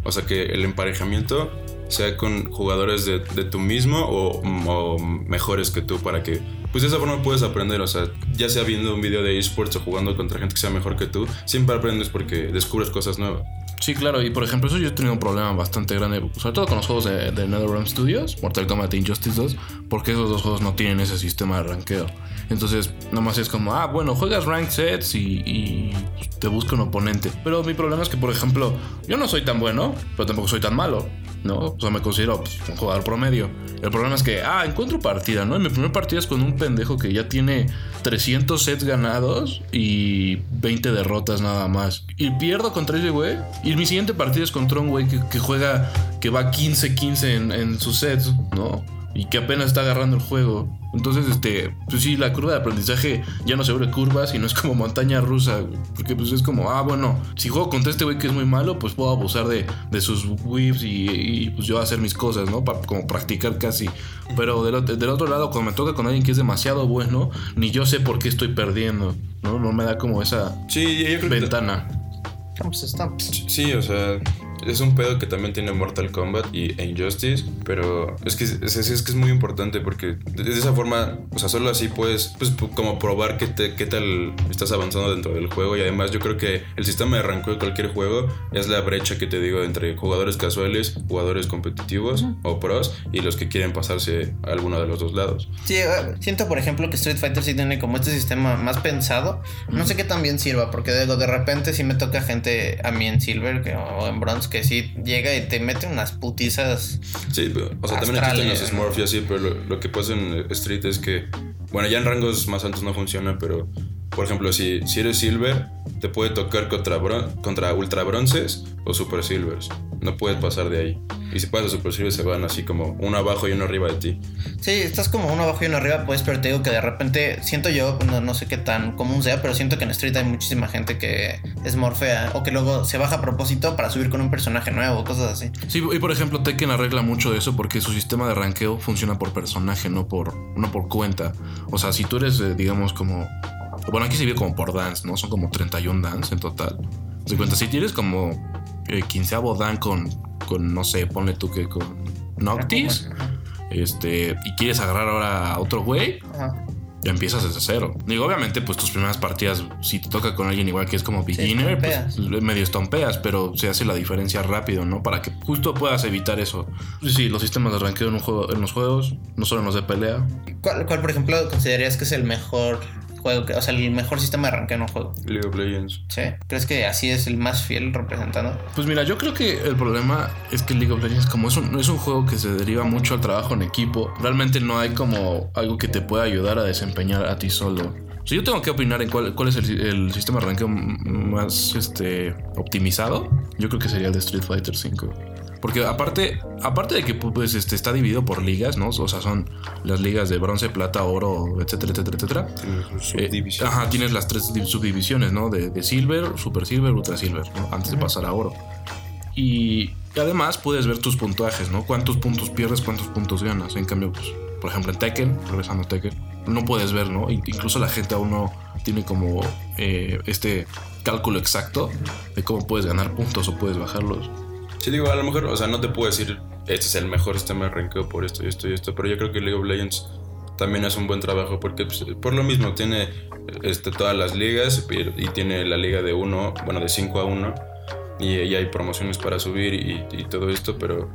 O sea, que el emparejamiento sea con jugadores de, de tu mismo o, o mejores que tú para que pues de esa forma puedes aprender, o sea, ya sea viendo un video de esports o jugando contra gente que sea mejor que tú, siempre aprendes porque descubres cosas nuevas. Sí, claro, y por ejemplo, eso yo he tenido un problema bastante grande, sobre todo con los juegos de, NetherRealm Studios, Mortal Kombat e Injustice 2, porque esos dos juegos no tienen ese sistema de ranqueo. Entonces, nomás es como, ah, bueno, juegas ranked sets y, y te busca un oponente. Pero mi problema es que, por ejemplo, yo no soy tan bueno, pero tampoco soy tan malo. ¿No? O sea, me considero pues, un jugador promedio. El problema es que, ah, encuentro partida, ¿no? Y mi primer partida es con un pendejo que ya tiene 300 sets ganados y 20 derrotas nada más. Y pierdo contra ese güey. Y mi siguiente partida es contra un güey que, que juega, que va 15-15 en, en sus sets, ¿no? Y que apenas está agarrando el juego. Entonces, este, pues sí, la curva de aprendizaje ya no se vuelve curva, sino es como montaña rusa. Porque pues es como, ah, bueno, si juego contra este güey que es muy malo, pues puedo abusar de, de sus whips y, y, pues yo hacer mis cosas, ¿no? Para como practicar casi. Pero del, del, otro lado, cuando me toca con alguien que es demasiado bueno, ni yo sé por qué estoy perdiendo, ¿no? No me da como esa sí, yo creo ventana. Que... Sí, o sea, es un pedo que también tiene Mortal Kombat y e Injustice, pero es que es, es, es, que es muy importante porque de esa forma, o sea, solo así puedes, pues, como probar qué, te, qué tal estás avanzando dentro del juego y además yo creo que el sistema de ranqueo de cualquier juego es la brecha que te digo entre jugadores casuales, jugadores competitivos uh -huh. o pros y los que quieren pasarse a alguno de los dos lados. Sí, siento por ejemplo que Street Fighter sí tiene como este sistema más pensado, uh -huh. no sé qué tan bien sirva porque de, de repente sí me toca gente a mí en Silver que, o en Bronze que sí llega y te mete unas putizas. Sí, pero, o sea, también existen los Smurfs y así, pero lo, lo, que pasa en Street es que, bueno, ya en rangos más altos no funciona, pero por ejemplo, si, si eres Silver, te puede tocar contra, bron contra Ultra Bronces o Super Silvers. No puedes pasar de ahí. Y si pasas a Super Silvers, se van así como uno abajo y uno arriba de ti. Sí, estás como uno abajo y uno arriba, pues, pero te digo que de repente siento yo, no, no sé qué tan común sea, pero siento que en Street hay muchísima gente que es morfea o que luego se baja a propósito para subir con un personaje nuevo, cosas así. Sí, y por ejemplo, Tekken arregla mucho de eso porque su sistema de ranqueo funciona por personaje, no por, no por cuenta. O sea, si tú eres, eh, digamos, como bueno, aquí se vive como por dance, ¿no? Son como 31 dance en total. Se cuenta, si tienes como eh, 15 dan con, con, no sé, ponle tú que con Noctis, este, y quieres agarrar ahora a otro güey, ya empiezas desde cero. Digo, obviamente, pues tus primeras partidas, si te toca con alguien igual que es como beginner, sí, pues medio estompeas, pero se hace la diferencia rápido, ¿no? Para que justo puedas evitar eso. Sí, los sistemas de ranqueo en, un juego, en los juegos, no solo en los de pelea. ¿Cuál, ¿Cuál, por ejemplo, considerarías que es el mejor juego, que, o sea, el mejor sistema de arranque en un juego. League of Legends. Sí. ¿Crees que así es el más fiel representando? Pues mira, yo creo que el problema es que League of Legends, como es un, es un juego que se deriva mucho al trabajo en equipo, realmente no hay como algo que te pueda ayudar a desempeñar a ti solo. O sea, yo tengo que opinar en cuál, cuál es el, el, sistema de ranqueo más este, optimizado. Yo creo que sería el de Street Fighter V. Porque aparte, aparte de que pues, este, está dividido por ligas, ¿no? O sea, son las ligas de bronce, plata, oro, etcétera, etcétera, etcétera. Eh, ajá, tienes las tres subdivisiones, ¿no? De, de Silver, Super Silver, Ultra Silver, ¿no? Antes de pasar a oro. Y además puedes ver tus puntuajes, ¿no? Cuántos puntos pierdes, cuántos puntos ganas. En cambio, pues, por ejemplo, en Tekken, regresando a Tekken, no puedes ver, ¿no? Incluso la gente aún no tiene como eh, este cálculo exacto de cómo puedes ganar puntos o puedes bajarlos. Sí, digo, a lo mejor, o sea, no te puedo decir, este es el mejor sistema de ranqueo por esto y esto y esto, pero yo creo que League of Legends también es un buen trabajo porque pues, por lo mismo tiene este, todas las ligas y, y tiene la liga de 1, bueno, de 5 a 1 y, y, hay promociones para subir y, y, todo esto, pero...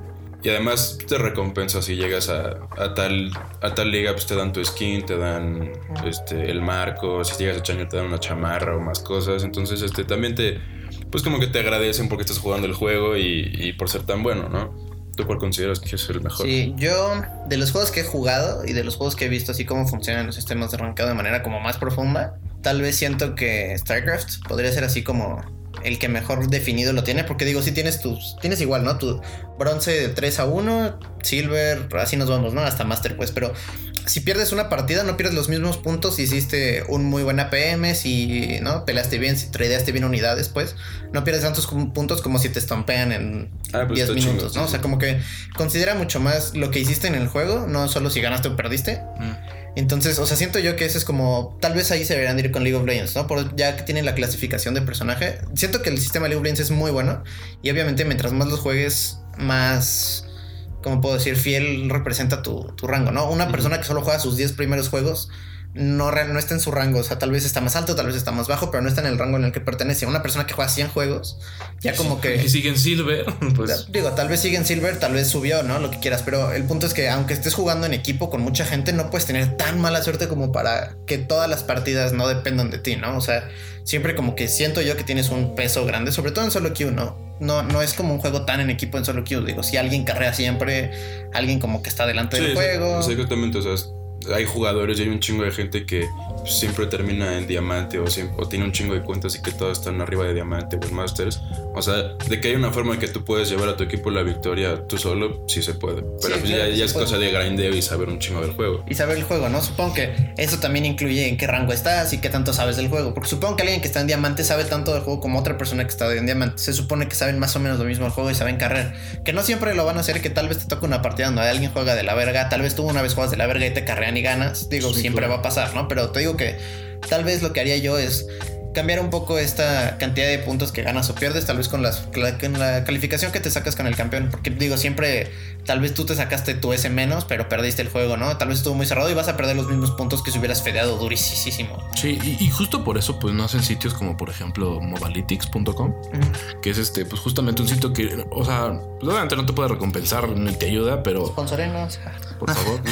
Y además te recompensa si llegas a, a, tal, a tal liga, pues te dan tu skin, te dan este, el marco, si llegas a Chaño te dan una chamarra o más cosas, entonces este, también te pues como que te agradecen porque estás jugando el juego y, por ser tan bueno, ¿no? ¿Tú cuál consideras que es el mejor? Sí, yo de los juegos que he jugado y de los juegos que he visto así cómo funcionan los sistemas de arrancado de manera como más profunda, tal vez siento que StarCraft podría ser así como el que mejor definido lo tiene, porque digo, si tienes tus, tienes igual, ¿no? Tu bronce de 3 a 1, silver, así nos vamos, ¿no? Hasta master, pues, pero si pierdes una partida, no pierdes los mismos puntos si hiciste un muy buen APM, si no peleaste bien, si tradeaste bien unidades, pues no pierdes tantos puntos como si te estompean en Ah, pues 10 está minutos, ¿no? O sea, como que considera mucho más lo que hiciste en el juego, no solo si ganaste o perdiste. Entonces, o sea, siento yo que eso es como. Tal vez ahí se deberían de ir con League of Legends, ¿no? Por, ya que tienen la clasificación de personaje. Siento que el sistema de League of Legends es muy bueno. Y obviamente, mientras más los juegues, más. ¿Cómo puedo decir? Fiel representa tu, tu rango, ¿no? Una persona que solo juega sus 10 primeros juegos. No, no está en su rango, o sea, tal vez está más alto, tal vez está más bajo, pero no está en el rango en el que pertenece. Una persona que juega 100 juegos, ya como que... Y siguen Silver, *laughs* pues. Digo, tal vez sigue en Silver, tal vez subió, ¿no? Lo que quieras, pero el punto es que aunque estés jugando en equipo con mucha gente, no puedes tener tan mala suerte como para que todas las partidas no dependan de ti, ¿no? O sea, siempre como que siento yo que tienes un peso grande, sobre todo en solo queue, ¿no? No, no es como un juego tan en equipo en solo queue. Digo, si alguien carrea siempre, alguien como que está delante Sí, del sí, juego. exactamente. O sea, hay jugadores y hay un chingo de gente que pues, siempre termina en diamante o, siempre- o tiene un chingo de cuentas y que todos están arriba de diamante o en masters. O sea, de que hay una forma en que tú puedes llevar a tu equipo la victoria tú solo, sí se puede. Pero Sí, pues claro ya, ya es puede. cosa de grindeo y saber un chingo del juego. y saber el juego, ¿no? Supongo que eso también incluye en qué rango estás y qué tanto sabes del juego. Porque supongo que alguien que está en diamante sabe tanto del juego como otra persona que está en diamante. Se supone que saben más o menos lo mismo del juego y saben carrer. Que no siempre lo van a hacer, que tal vez te toque una partida donde alguien juega de la verga. Tal vez tú una vez juegas de la verga y te carrean y ganas. Digo, Sí, siempre claro. va a pasar, ¿no? Pero te digo que tal vez lo que haría yo es cambiar un poco esta cantidad de puntos que ganas o pierdes, tal vez con, las, cla- con la calificación que te sacas con el campeón. Porque digo, siempre, tal vez tú te sacaste tu S menos, pero perdiste el juego, ¿no? Tal vez estuvo muy cerrado y vas a perder los mismos puntos que si hubieras fedeado durísimo. Sí, y, y justo por eso, pues no hacen sitios como, por ejemplo, mobalytics.com, que es este, pues justamente un sitio que, o sea, pues, obviamente no te puede recompensar ni te ayuda, pero Sponsorenos. por favor. *laughs*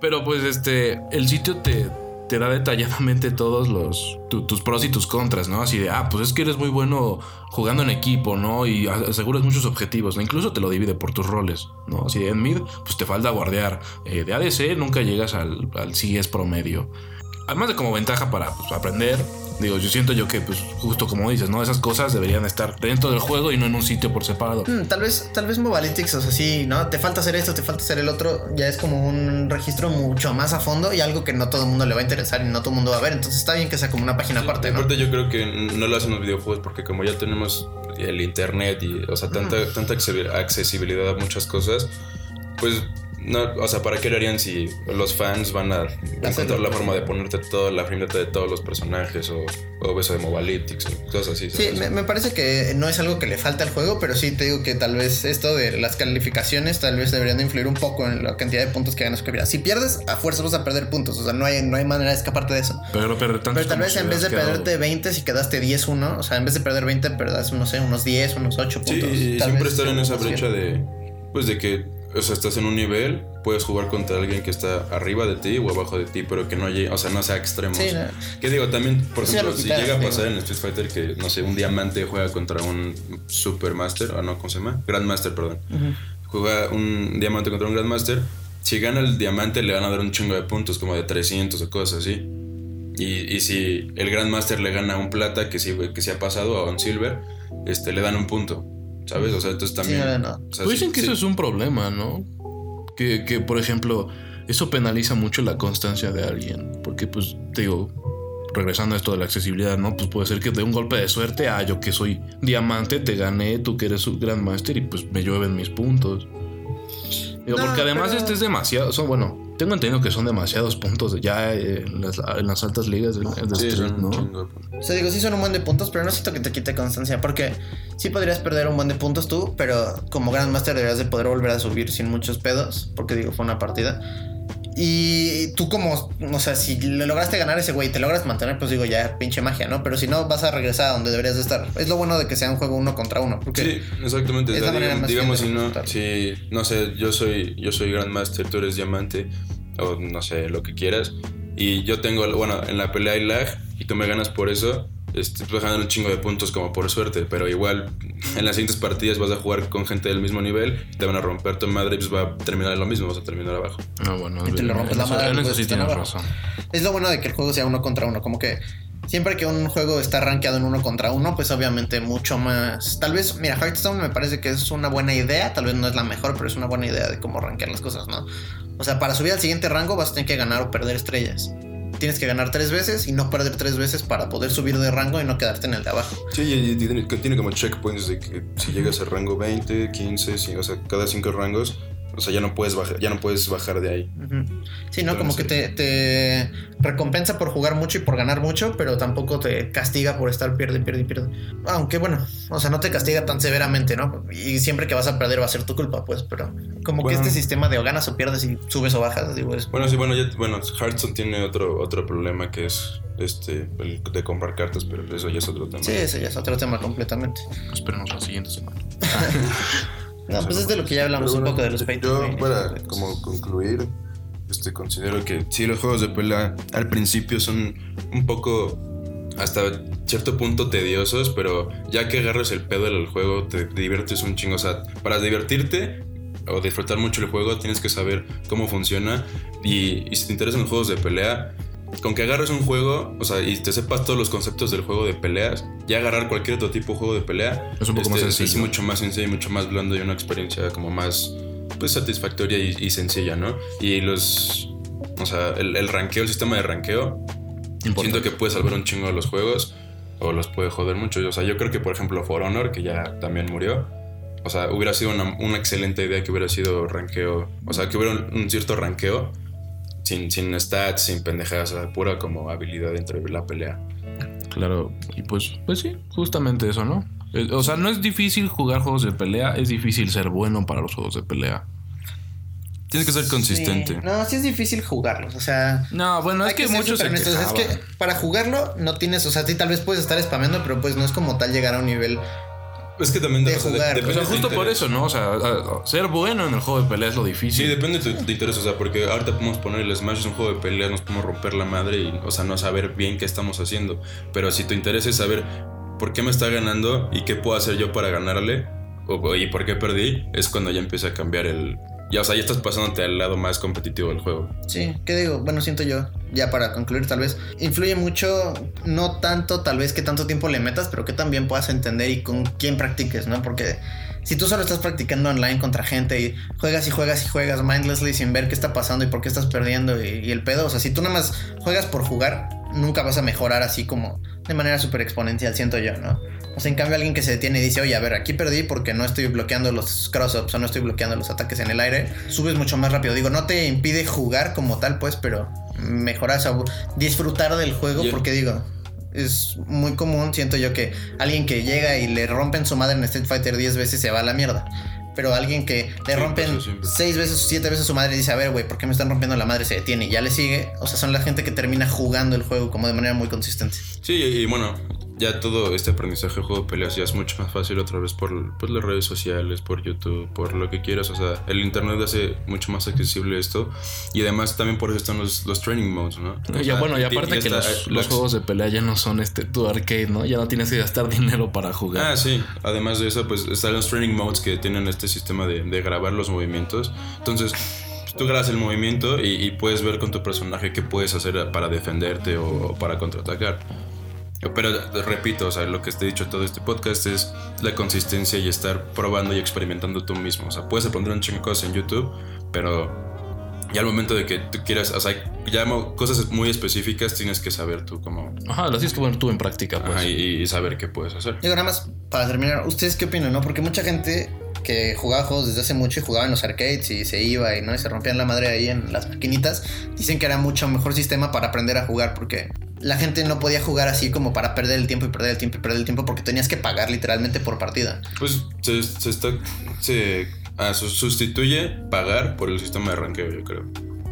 Pero pues este, el sitio te, te da detalladamente todos los tu- tus pros y tus contras, ¿no? Así de, ah, pues es que eres muy bueno jugando en equipo, ¿no? Y aseguras muchos objetivos. Incluso te lo divide por tus roles, ¿no? Así de en mid, pues te falta guardear. Eh, de ADC nunca llegas al, al CS promedio. Además de como ventaja para pues, aprender, digo, yo siento yo que, pues, justo como dices, ¿no? Esas cosas deberían estar dentro del juego y no en un sitio por separado. Mm, tal vez, tal vez Mobalytics, o sea, sí, ¿no? Te falta hacer esto, te falta hacer el otro. Ya es como un registro mucho más a fondo y algo que no todo el mundo le va a interesar y no todo el mundo va a ver. Entonces está bien que sea como una página aparte, ¿no? Aparte yo creo que no lo hacen los videojuegos porque como ya tenemos el internet y, o sea, tanta, tanta accesi- accesibilidad a muchas cosas, pues, no, o sea, ¿para qué lo harían si los fans van a encontrar la forma de ponerte toda la frimeta de todos los personajes o, o eso de Mobalytics o cosas así? Sí, me, me parece que no es algo que le falta al juego, pero sí te digo que tal vez esto de las calificaciones tal vez deberían de influir un poco en la cantidad de puntos que ganas que. Si pierdes, a fuerza vas a perder puntos, o sea, no hay, no hay manera de escaparte de eso. Pero no perder tantos Pero tal vez en vez de perderte 20, si quedaste 10-1, o sea, en vez de perder 20, perdas, no sé, unos 10, unos 8 Sí, puntos. y Tal siempre vez estar en esa brecha de, pues de que, o sea, estás en un nivel, puedes jugar contra alguien que está arriba de ti o abajo de ti, pero que no llegue, o sea, no sea extremo. Sí, no. Que digo, también, por Sí, ejemplo, lo si llega a pasar en Street Fighter que, no sé, un diamante juega contra un Supermaster, o no, ¿cómo se llama? Grandmaster, perdón. Juega un diamante contra un Grandmaster. Si gana el diamante, le van a dar un chingo de puntos, como de 300 o cosas así. Y, y si el Grandmaster le gana a un plata, que sí, que sí ha pasado, a un silver, este, le dan un punto. ¿Sabes? O sea, entonces también. no, no. o sea, Pues sí- dicen que sí- eso es un problema, ¿no? Que, que, por ejemplo, eso penaliza mucho la constancia de alguien. Porque, pues, te digo, regresando a esto de la accesibilidad, ¿no? Pues puede ser que de un golpe de suerte, ah, yo que soy diamante, te gané, tú que eres un Grandmaster y pues me llueven mis puntos. Digo, No, porque además pero- este es demasiado, son, bueno, tengo entendido que son demasiados puntos ya en las, en las altas ligas de, de Sí, Street, ¿no? O sea, digo, sí son un buen de puntos, pero no siento que te quite constancia. Porque sí podrías perder un buen de puntos tú, pero como Grandmaster deberías de poder volver a subir sin muchos pedos. Porque digo, fue una partida. Y tú como, o sea, si le lograste ganar a ese güey y te logras mantener, pues digo, ya pinche magia, ¿no? Pero si no, vas a regresar a donde deberías de estar. Es lo bueno de que sea un juego uno contra uno. Porque Sí, exactamente. es O sea, la manera digamos, más digamos si no, si no sé, yo soy, yo soy Grandmaster, tú eres diamante, o no sé, lo que quieras, y yo tengo, bueno, en la pelea hay lag, y tú me ganas por eso, este, ganar un chingo de puntos como por suerte, pero igual en las siguientes partidas vas a jugar con gente del mismo nivel, te van a romper tu madre y pues va a terminar lo mismo, vas a terminar abajo. No, bueno, Y te le rompes en la madre, en eso pues, sí están tienes abajo. razón. es lo bueno de que el juego sea uno contra uno. Como que siempre que un juego está rankeado en uno contra uno, pues obviamente mucho más. Tal vez, mira, Hearthstone me parece que es una buena idea, tal vez no es la mejor, pero es una buena idea de cómo rankear las cosas, ¿no? O sea, para subir al siguiente rango vas a tener que ganar o perder estrellas. Tienes que ganar tres veces y no perder tres veces para poder subir de rango y no quedarte en el de abajo. Sí, y, tiene, tiene, como checkpoints de que si llegas al rango 20, 15, o sea, cada cinco rangos o sea, ya no puedes bajar, ya no puedes bajar de ahí. Sí, ¿no? Como que te, recompensa por jugar mucho y por ganar mucho, pero tampoco te castiga por estar pierde, pierde, pierde. Aunque bueno, o sea, no te castiga tan severamente, ¿no? Y siempre que vas a perder va a ser tu culpa, pues, pero como que este sistema de o ganas o pierdes y subes o bajas, digo, es... Bueno, sí, bueno, ya, bueno, Hearthstone tiene otro, otro problema que es este, el de comprar cartas, pero eso ya es otro tema. Sí, eso ya es otro tema completamente. Esperemos la siguiente semana. *laughs* No, pues es de lo que ya hablamos un poco de los pay Yo, para como concluir, este, considero que sí, los juegos de pelea al principio son un poco hasta cierto punto tediosos, pero ya que agarras el pedo del juego, te diviertes un chingo. O sea, para divertirte o disfrutar mucho el juego, tienes que saber cómo funciona. Y, y si te interesan los juegos de pelea, con que agarres un juego, o sea, y te sepas todos los conceptos del juego de peleas, ya agarrar cualquier otro tipo de juego de pelea es un poco más este, sencillo. Es mucho más sencillo y mucho más blando y una experiencia como más pues satisfactoria y, sencilla, ¿no? Y los o sea, el, el ranqueo, el sistema de ranqueo, siento que puede salvar un chingo de los juegos o los puede joder mucho. O sea, yo creo que por ejemplo For Honor, que ya también murió, o sea, hubiera sido una, una excelente idea que hubiera sido ranqueo, o sea, que hubiera un cierto ranqueo sin, sin stats, sin pendejadas, pura como habilidad dentro de la pelea. Claro, y pues, pues sí, justamente eso, ¿no? Eh, o sea, no es difícil jugar juegos de pelea, es difícil ser bueno para los juegos de pelea. Tienes que ser consistente. No, sí es difícil jugarlos. O sea. No, bueno, es que, muchos. es que para jugarlo no tienes. O sea, sí, tal vez puedes estar spameando, pero pues no es como tal llegar a un nivel es que también de jugar. o sea, justo por eso, ¿no? O sea, ser bueno en el juego de pelea es lo difícil. Sí, depende de tu interés. O sea, porque ahorita podemos poner el Smash es un juego de pelea, nos podemos romper la madre y, o sea, no saber bien qué estamos haciendo. Pero si tu interés es saber por qué me está ganando y qué puedo hacer yo para ganarle, o, y por qué perdí, es cuando ya empieza a cambiar el, ya, o sea, ya estás pasándote al lado más competitivo del juego. Sí, ¿qué digo? Bueno, siento yo, ya para concluir tal vez, influye mucho, no tanto tal vez que tanto tiempo le metas, pero que también puedas entender y con quién practiques, ¿no? Porque si tú solo estás practicando online contra gente y juegas y juegas y juegas mindlessly sin ver qué está pasando y por qué estás perdiendo y, y el pedo, o sea, si tú nada más juegas por jugar, nunca vas a mejorar así como de manera súper exponencial, siento yo, ¿no? O sea, en cambio alguien que se detiene y dice, oye, a ver, aquí perdí porque no estoy bloqueando los cross-ups o no estoy bloqueando los ataques en el aire, subes mucho más rápido. Digo, no te impide jugar como tal, pues, pero mejoras, o disfrutar del juego porque digo, es muy común, siento yo, que alguien que llega y le rompen su madre en Street Fighter 10 veces se va a la mierda pero alguien que le rompen seis veces o siete veces su madre dice, a ver, güey, ¿por qué me están rompiendo la madre? Se detiene y ya le sigue. O sea, son la gente que termina jugando el juego como de manera muy consistente. Sí, y bueno, ya todo este aprendizaje de juego de peleas ya es mucho más fácil otra vez por, por, las redes sociales, por YouTube, por lo que quieras. O sea, el internet hace mucho más accesible esto. Y además también por eso están los, los training modes, ¿no? ya, bueno, y aparte que los, juegos de pelea ya no son este tu arcade, ¿no? Ya no tienes que gastar *laughs* dinero para jugar. Ah, sí. Además de eso, pues están los training modes que tienen este sistema de, de grabar los movimientos. Entonces tú grabas el movimiento y, puedes ver con tu personaje qué puedes hacer para defenderte o para contraatacar. Pero repito, o sea, lo que te he dicho todo este podcast es la consistencia y estar probando y experimentando tú mismo. O sea, puedes aprender un chingo de cosas en YouTube, pero ya al momento de que tú quieras, o sea, ya cosas muy específicas tienes que saber tú cómo. Ajá, las tienes que poner tú en práctica, pues. y, saber qué puedes hacer. Digo, nada más para terminar, ¿ustedes qué opinan, no? Porque mucha gente que jugaba juegos desde hace mucho y jugaba en los arcades y se iba y no y se rompían la madre ahí en las maquinitas, dicen que era mucho mejor sistema para aprender a jugar porque la gente no podía jugar así como para perder el tiempo y perder el tiempo y perder el tiempo porque tenías que pagar literalmente por partida. Pues se, se está. Se ah, sustituye pagar por el sistema de ranqueo, yo creo.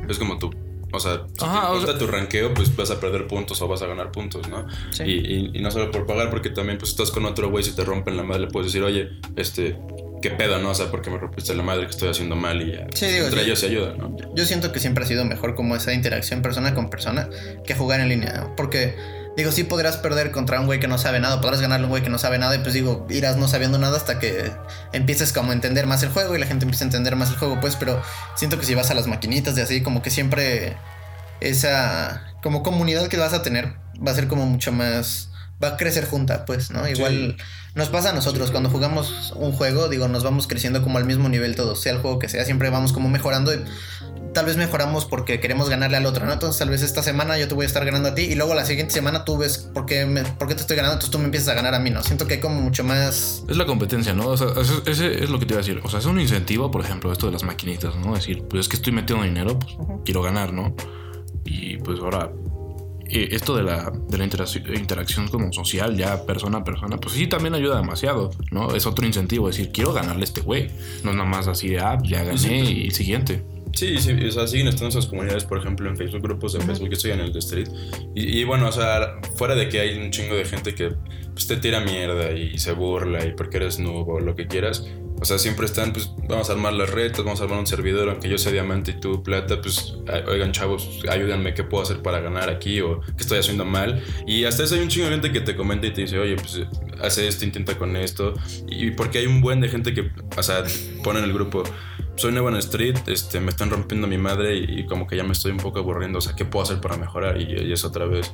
Es como tú. O sea, si te tu ranqueo, pues vas a perder puntos o vas a ganar puntos, ¿no? Y, y, no solo por pagar, porque también pues estás con otro güey, si te rompen la madre, le puedes decir, oye, este, qué pedo, ¿no? O sea, porque me rompiste la madre que estoy haciendo mal y ya. Sí, digo, entre ellos se ayudan, ¿no? Yo siento que siempre ha sido mejor como esa interacción persona con persona que jugar en línea, ¿no? Porque, digo, sí podrás perder contra un güey que no sabe nada, podrás ganarle a un güey que no sabe nada y pues digo, irás no sabiendo nada hasta que empieces como a entender más el juego y la gente empieza a entender más el juego, pues, pero siento que si vas a las maquinitas de así, como que siempre esa como comunidad que vas a tener va a ser como mucho más va a crecer junta, pues, ¿no? Igual nos pasa a nosotros cuando jugamos un juego, digo, nos vamos creciendo como al mismo nivel todos, sea el juego que sea, siempre vamos como mejorando y tal vez mejoramos porque queremos ganarle al otro, ¿no? Entonces tal vez esta semana yo te voy a estar ganando a ti y luego la siguiente semana tú ves por qué, me, por qué te estoy ganando, entonces tú me empiezas a ganar a mí, ¿no? Siento que hay como mucho más... Es la competencia, ¿no? O sea, ese es lo que te iba a decir. O sea, es un incentivo, por ejemplo, esto de las maquinitas, ¿no? Es decir, pues es que estoy metiendo dinero, pues quiero ganar, ¿no? Y pues ahora esto de la, de la interacción, como social, ya persona a persona, pues sí también ayuda demasiado, ¿no? Es otro incentivo, decir, quiero ganarle a este güey. No es nada más así de, ah, ya gané y siguiente. Sí, sí, o sea, siguen estando esas comunidades, por ejemplo, en Facebook, grupos de Facebook, yo estoy en el de Street. Y, bueno, o sea, fuera de que hay un chingo de gente que pues, te tira mierda y se burla y porque eres nuevo o lo que quieras, o sea, siempre están, pues vamos a armar las retas, vamos a armar un servidor, aunque yo sea diamante y tú plata, pues oigan chavos, ayúdenme, ¿qué puedo hacer para ganar aquí? O qué estoy haciendo mal. Y hasta eso hay un chingo de gente que te comenta y te dice, oye, pues hace esto, intenta con esto. Y porque hay un buen de gente que, o sea, pone en el grupo, soy nuevo en Street, este, me están rompiendo mi madre y, como que ya me estoy un poco aburriendo, o sea, ¿qué puedo hacer para mejorar? Y, y es otra vez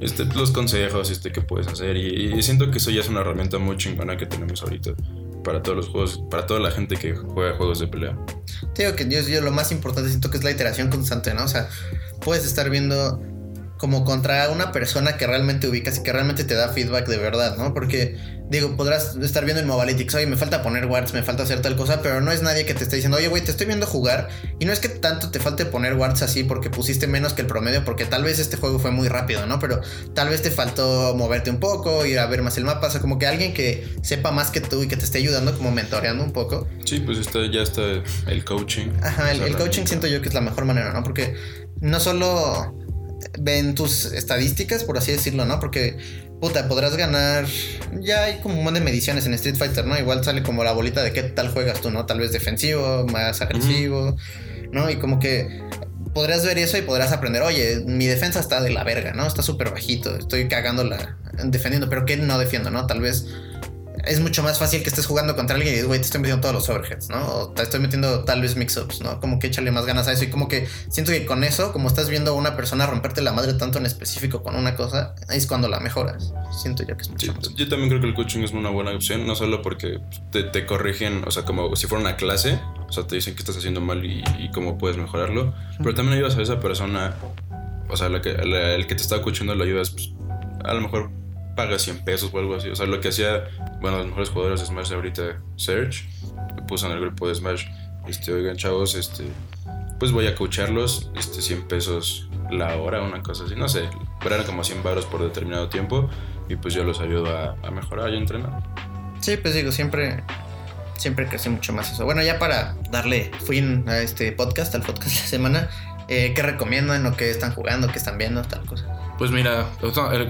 este, los consejos este, que puedes hacer. Y, y, siento que eso ya es una herramienta muy chingona que tenemos ahorita para todos los juegos, para toda la gente que juega juegos de pelea. Te digo que yo, yo lo más importante siento que es la iteración constante, ¿no? O sea, puedes estar viendo como contra una persona que realmente ubicas y que realmente te da feedback de verdad, ¿no? Porque, digo, podrás estar viendo en Mobalytics, oye, me falta poner wards, me falta hacer tal cosa, pero no es nadie que te esté diciendo, oye, güey, te estoy viendo jugar, y no es que tanto te falte poner wards así porque pusiste menos que el promedio, porque tal vez este juego fue muy rápido, ¿no? Pero tal vez te faltó moverte un poco, ir a ver más el mapa, o sea, como que alguien que sepa más que tú y que te esté ayudando, como mentoreando un poco. Sí, pues está, ya está el coaching. Ajá, el coaching siento yo que es la mejor manera, ¿no? Porque no solo ven tus estadísticas, por así decirlo, ¿no? Porque, puta, podrás ganar. Ya hay como un montón de mediciones en Street Fighter, ¿no? Igual sale como la bolita de qué tal juegas tú, ¿no? Tal vez defensivo, más agresivo, ¿no? Y como que podrás ver eso y podrás aprender, oye, mi defensa está de la verga, ¿no? Está súper bajito, estoy cagándola defendiendo, pero ¿qué no defiendo, ¿no? Tal vez es mucho más fácil que estés jugando contra alguien y dices, güey, te estoy metiendo todos los overheads, ¿no? O te estoy metiendo tal vez mix-ups, ¿no? Como que échale más ganas a eso. Y como que siento que con eso, como estás viendo a una persona romperte la madre tanto en específico con una cosa, es cuando la mejoras. Siento yo que es mucho sí, Yo también creo que el coaching es una buena opción, no solo porque te, corrigen, o sea, como si fuera una clase, o sea, te dicen que estás haciendo mal y, cómo puedes mejorarlo, pero también ayudas a esa persona, o sea, que, el que te está escuchando lo ayudas, pues, a lo mejor paga 100 pesos o algo así. O sea, lo que hacía, bueno, los mejores jugadores de Smash ahorita, Serge, me puso en el grupo de Smash, este, oigan chavos, este, pues voy a coacharlos, este, 100 pesos la hora, una cosa así, no sé, pero eran como 100 baros por determinado tiempo y pues yo los ayudo a, mejorar y a entrenar. Sí, pues digo, siempre, siempre crecí mucho más eso. Bueno, ya para darle fin a este podcast, al podcast de la semana, eh, ¿qué recomiendan o qué están jugando, qué están viendo, tal cosa? Pues mira,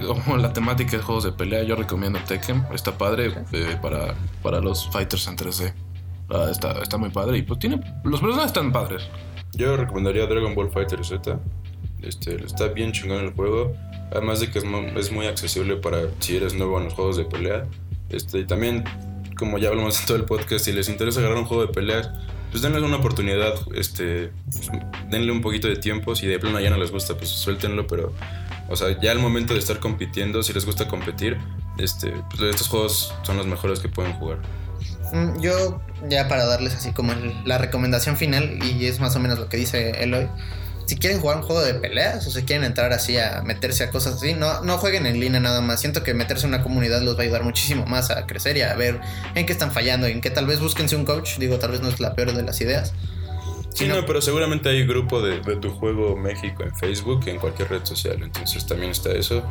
como la temática de juegos de pelea, yo recomiendo Tekken. Está padre eh, para, para los fighters en 3D. Ah, está, está muy padre y pues tiene... Los personajes están padres. Yo recomendaría Dragon Ball Fighter Z. Este, está bien chingón el juego. Además de que es, es muy accesible para si eres nuevo en los juegos de pelea. Este, y también, como ya hablamos en todo el podcast, si les interesa agarrar un juego de peleas, pues denle una oportunidad. Este, pues, denle un poquito de tiempo. Si de plano ya no les gusta, pues suéltenlo, pero o sea, ya al momento de estar compitiendo, si les gusta competir, este, pues estos juegos son los mejores que pueden jugar. Mm, yo, ya para darles así como la recomendación final, y es más o menos lo que dice Eloy, si quieren jugar un juego de peleas o si quieren entrar así a meterse a cosas así, no, no jueguen en línea nada más. Siento que meterse en una comunidad los va a ayudar muchísimo más a crecer y a ver en qué están fallando y en qué tal vez búsquense un coach. Digo, tal vez no es la peor de las ideas. Sí, no, pero seguramente hay grupo de, tu juego México en Facebook, en cualquier red social, entonces también está eso.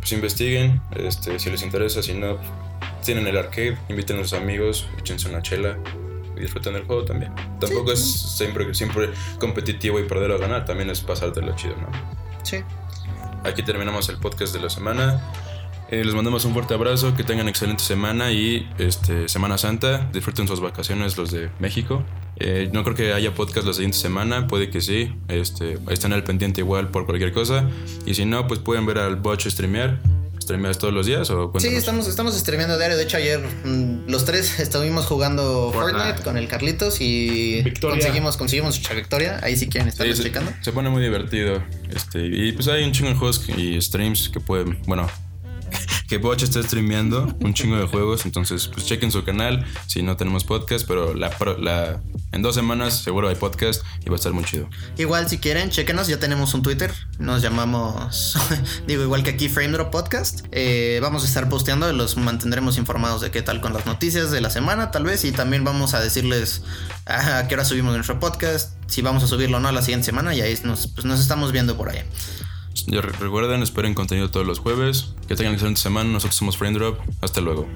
Pues investiguen, este, si les interesa, si no, tienen el arcade, inviten a sus amigos, échense una chela y disfruten del juego también. Tampoco es siempre, siempre competitivo y perder o ganar, también es pasártelo chido, ¿no? Sí. Aquí terminamos el podcast de la semana. Eh, les mandamos un fuerte abrazo, que tengan excelente semana y este, Semana Santa. Disfruten sus vacaciones los de México. Eh, no creo que haya podcast la siguiente semana, puede que sí. Este, están al pendiente igual por cualquier cosa. Y si no, pues pueden ver al Botch streamear. ¿Streameas todos los días o Sí, cuéntanos? estamos, estamos streameando diario. De hecho, ayer mm, los tres estuvimos jugando Fortnite, Fortnite. con el Carlitos y Victoria. conseguimos, conseguimos mucha victoria. Ahí si quieren estar Sí, se, checando. se pone muy divertido. Este, y pues hay un chingo de juegos y streams que pueden, bueno, que Boch está streameando un chingo de juegos. Entonces, pues chequen su canal si no tenemos podcast, pero en dos semanas seguro hay podcast y va a estar muy chido. Igual si quieren, chequenos, ya tenemos un Twitter. Nos llamamos, *laughs* digo, igual que aquí Frame Drop Podcast. Eh, vamos a estar posteando, los mantendremos informados de qué tal con las noticias de la semana, tal vez. Y también vamos a decirles a qué hora subimos nuestro podcast, si vamos a subirlo o no la siguiente semana. Y ahí nos, pues, nos estamos viendo por ahí. Recuerden, esperen contenido todos los jueves. Que tengan excelente semana. Nosotros somos Frame Drop. Hasta luego.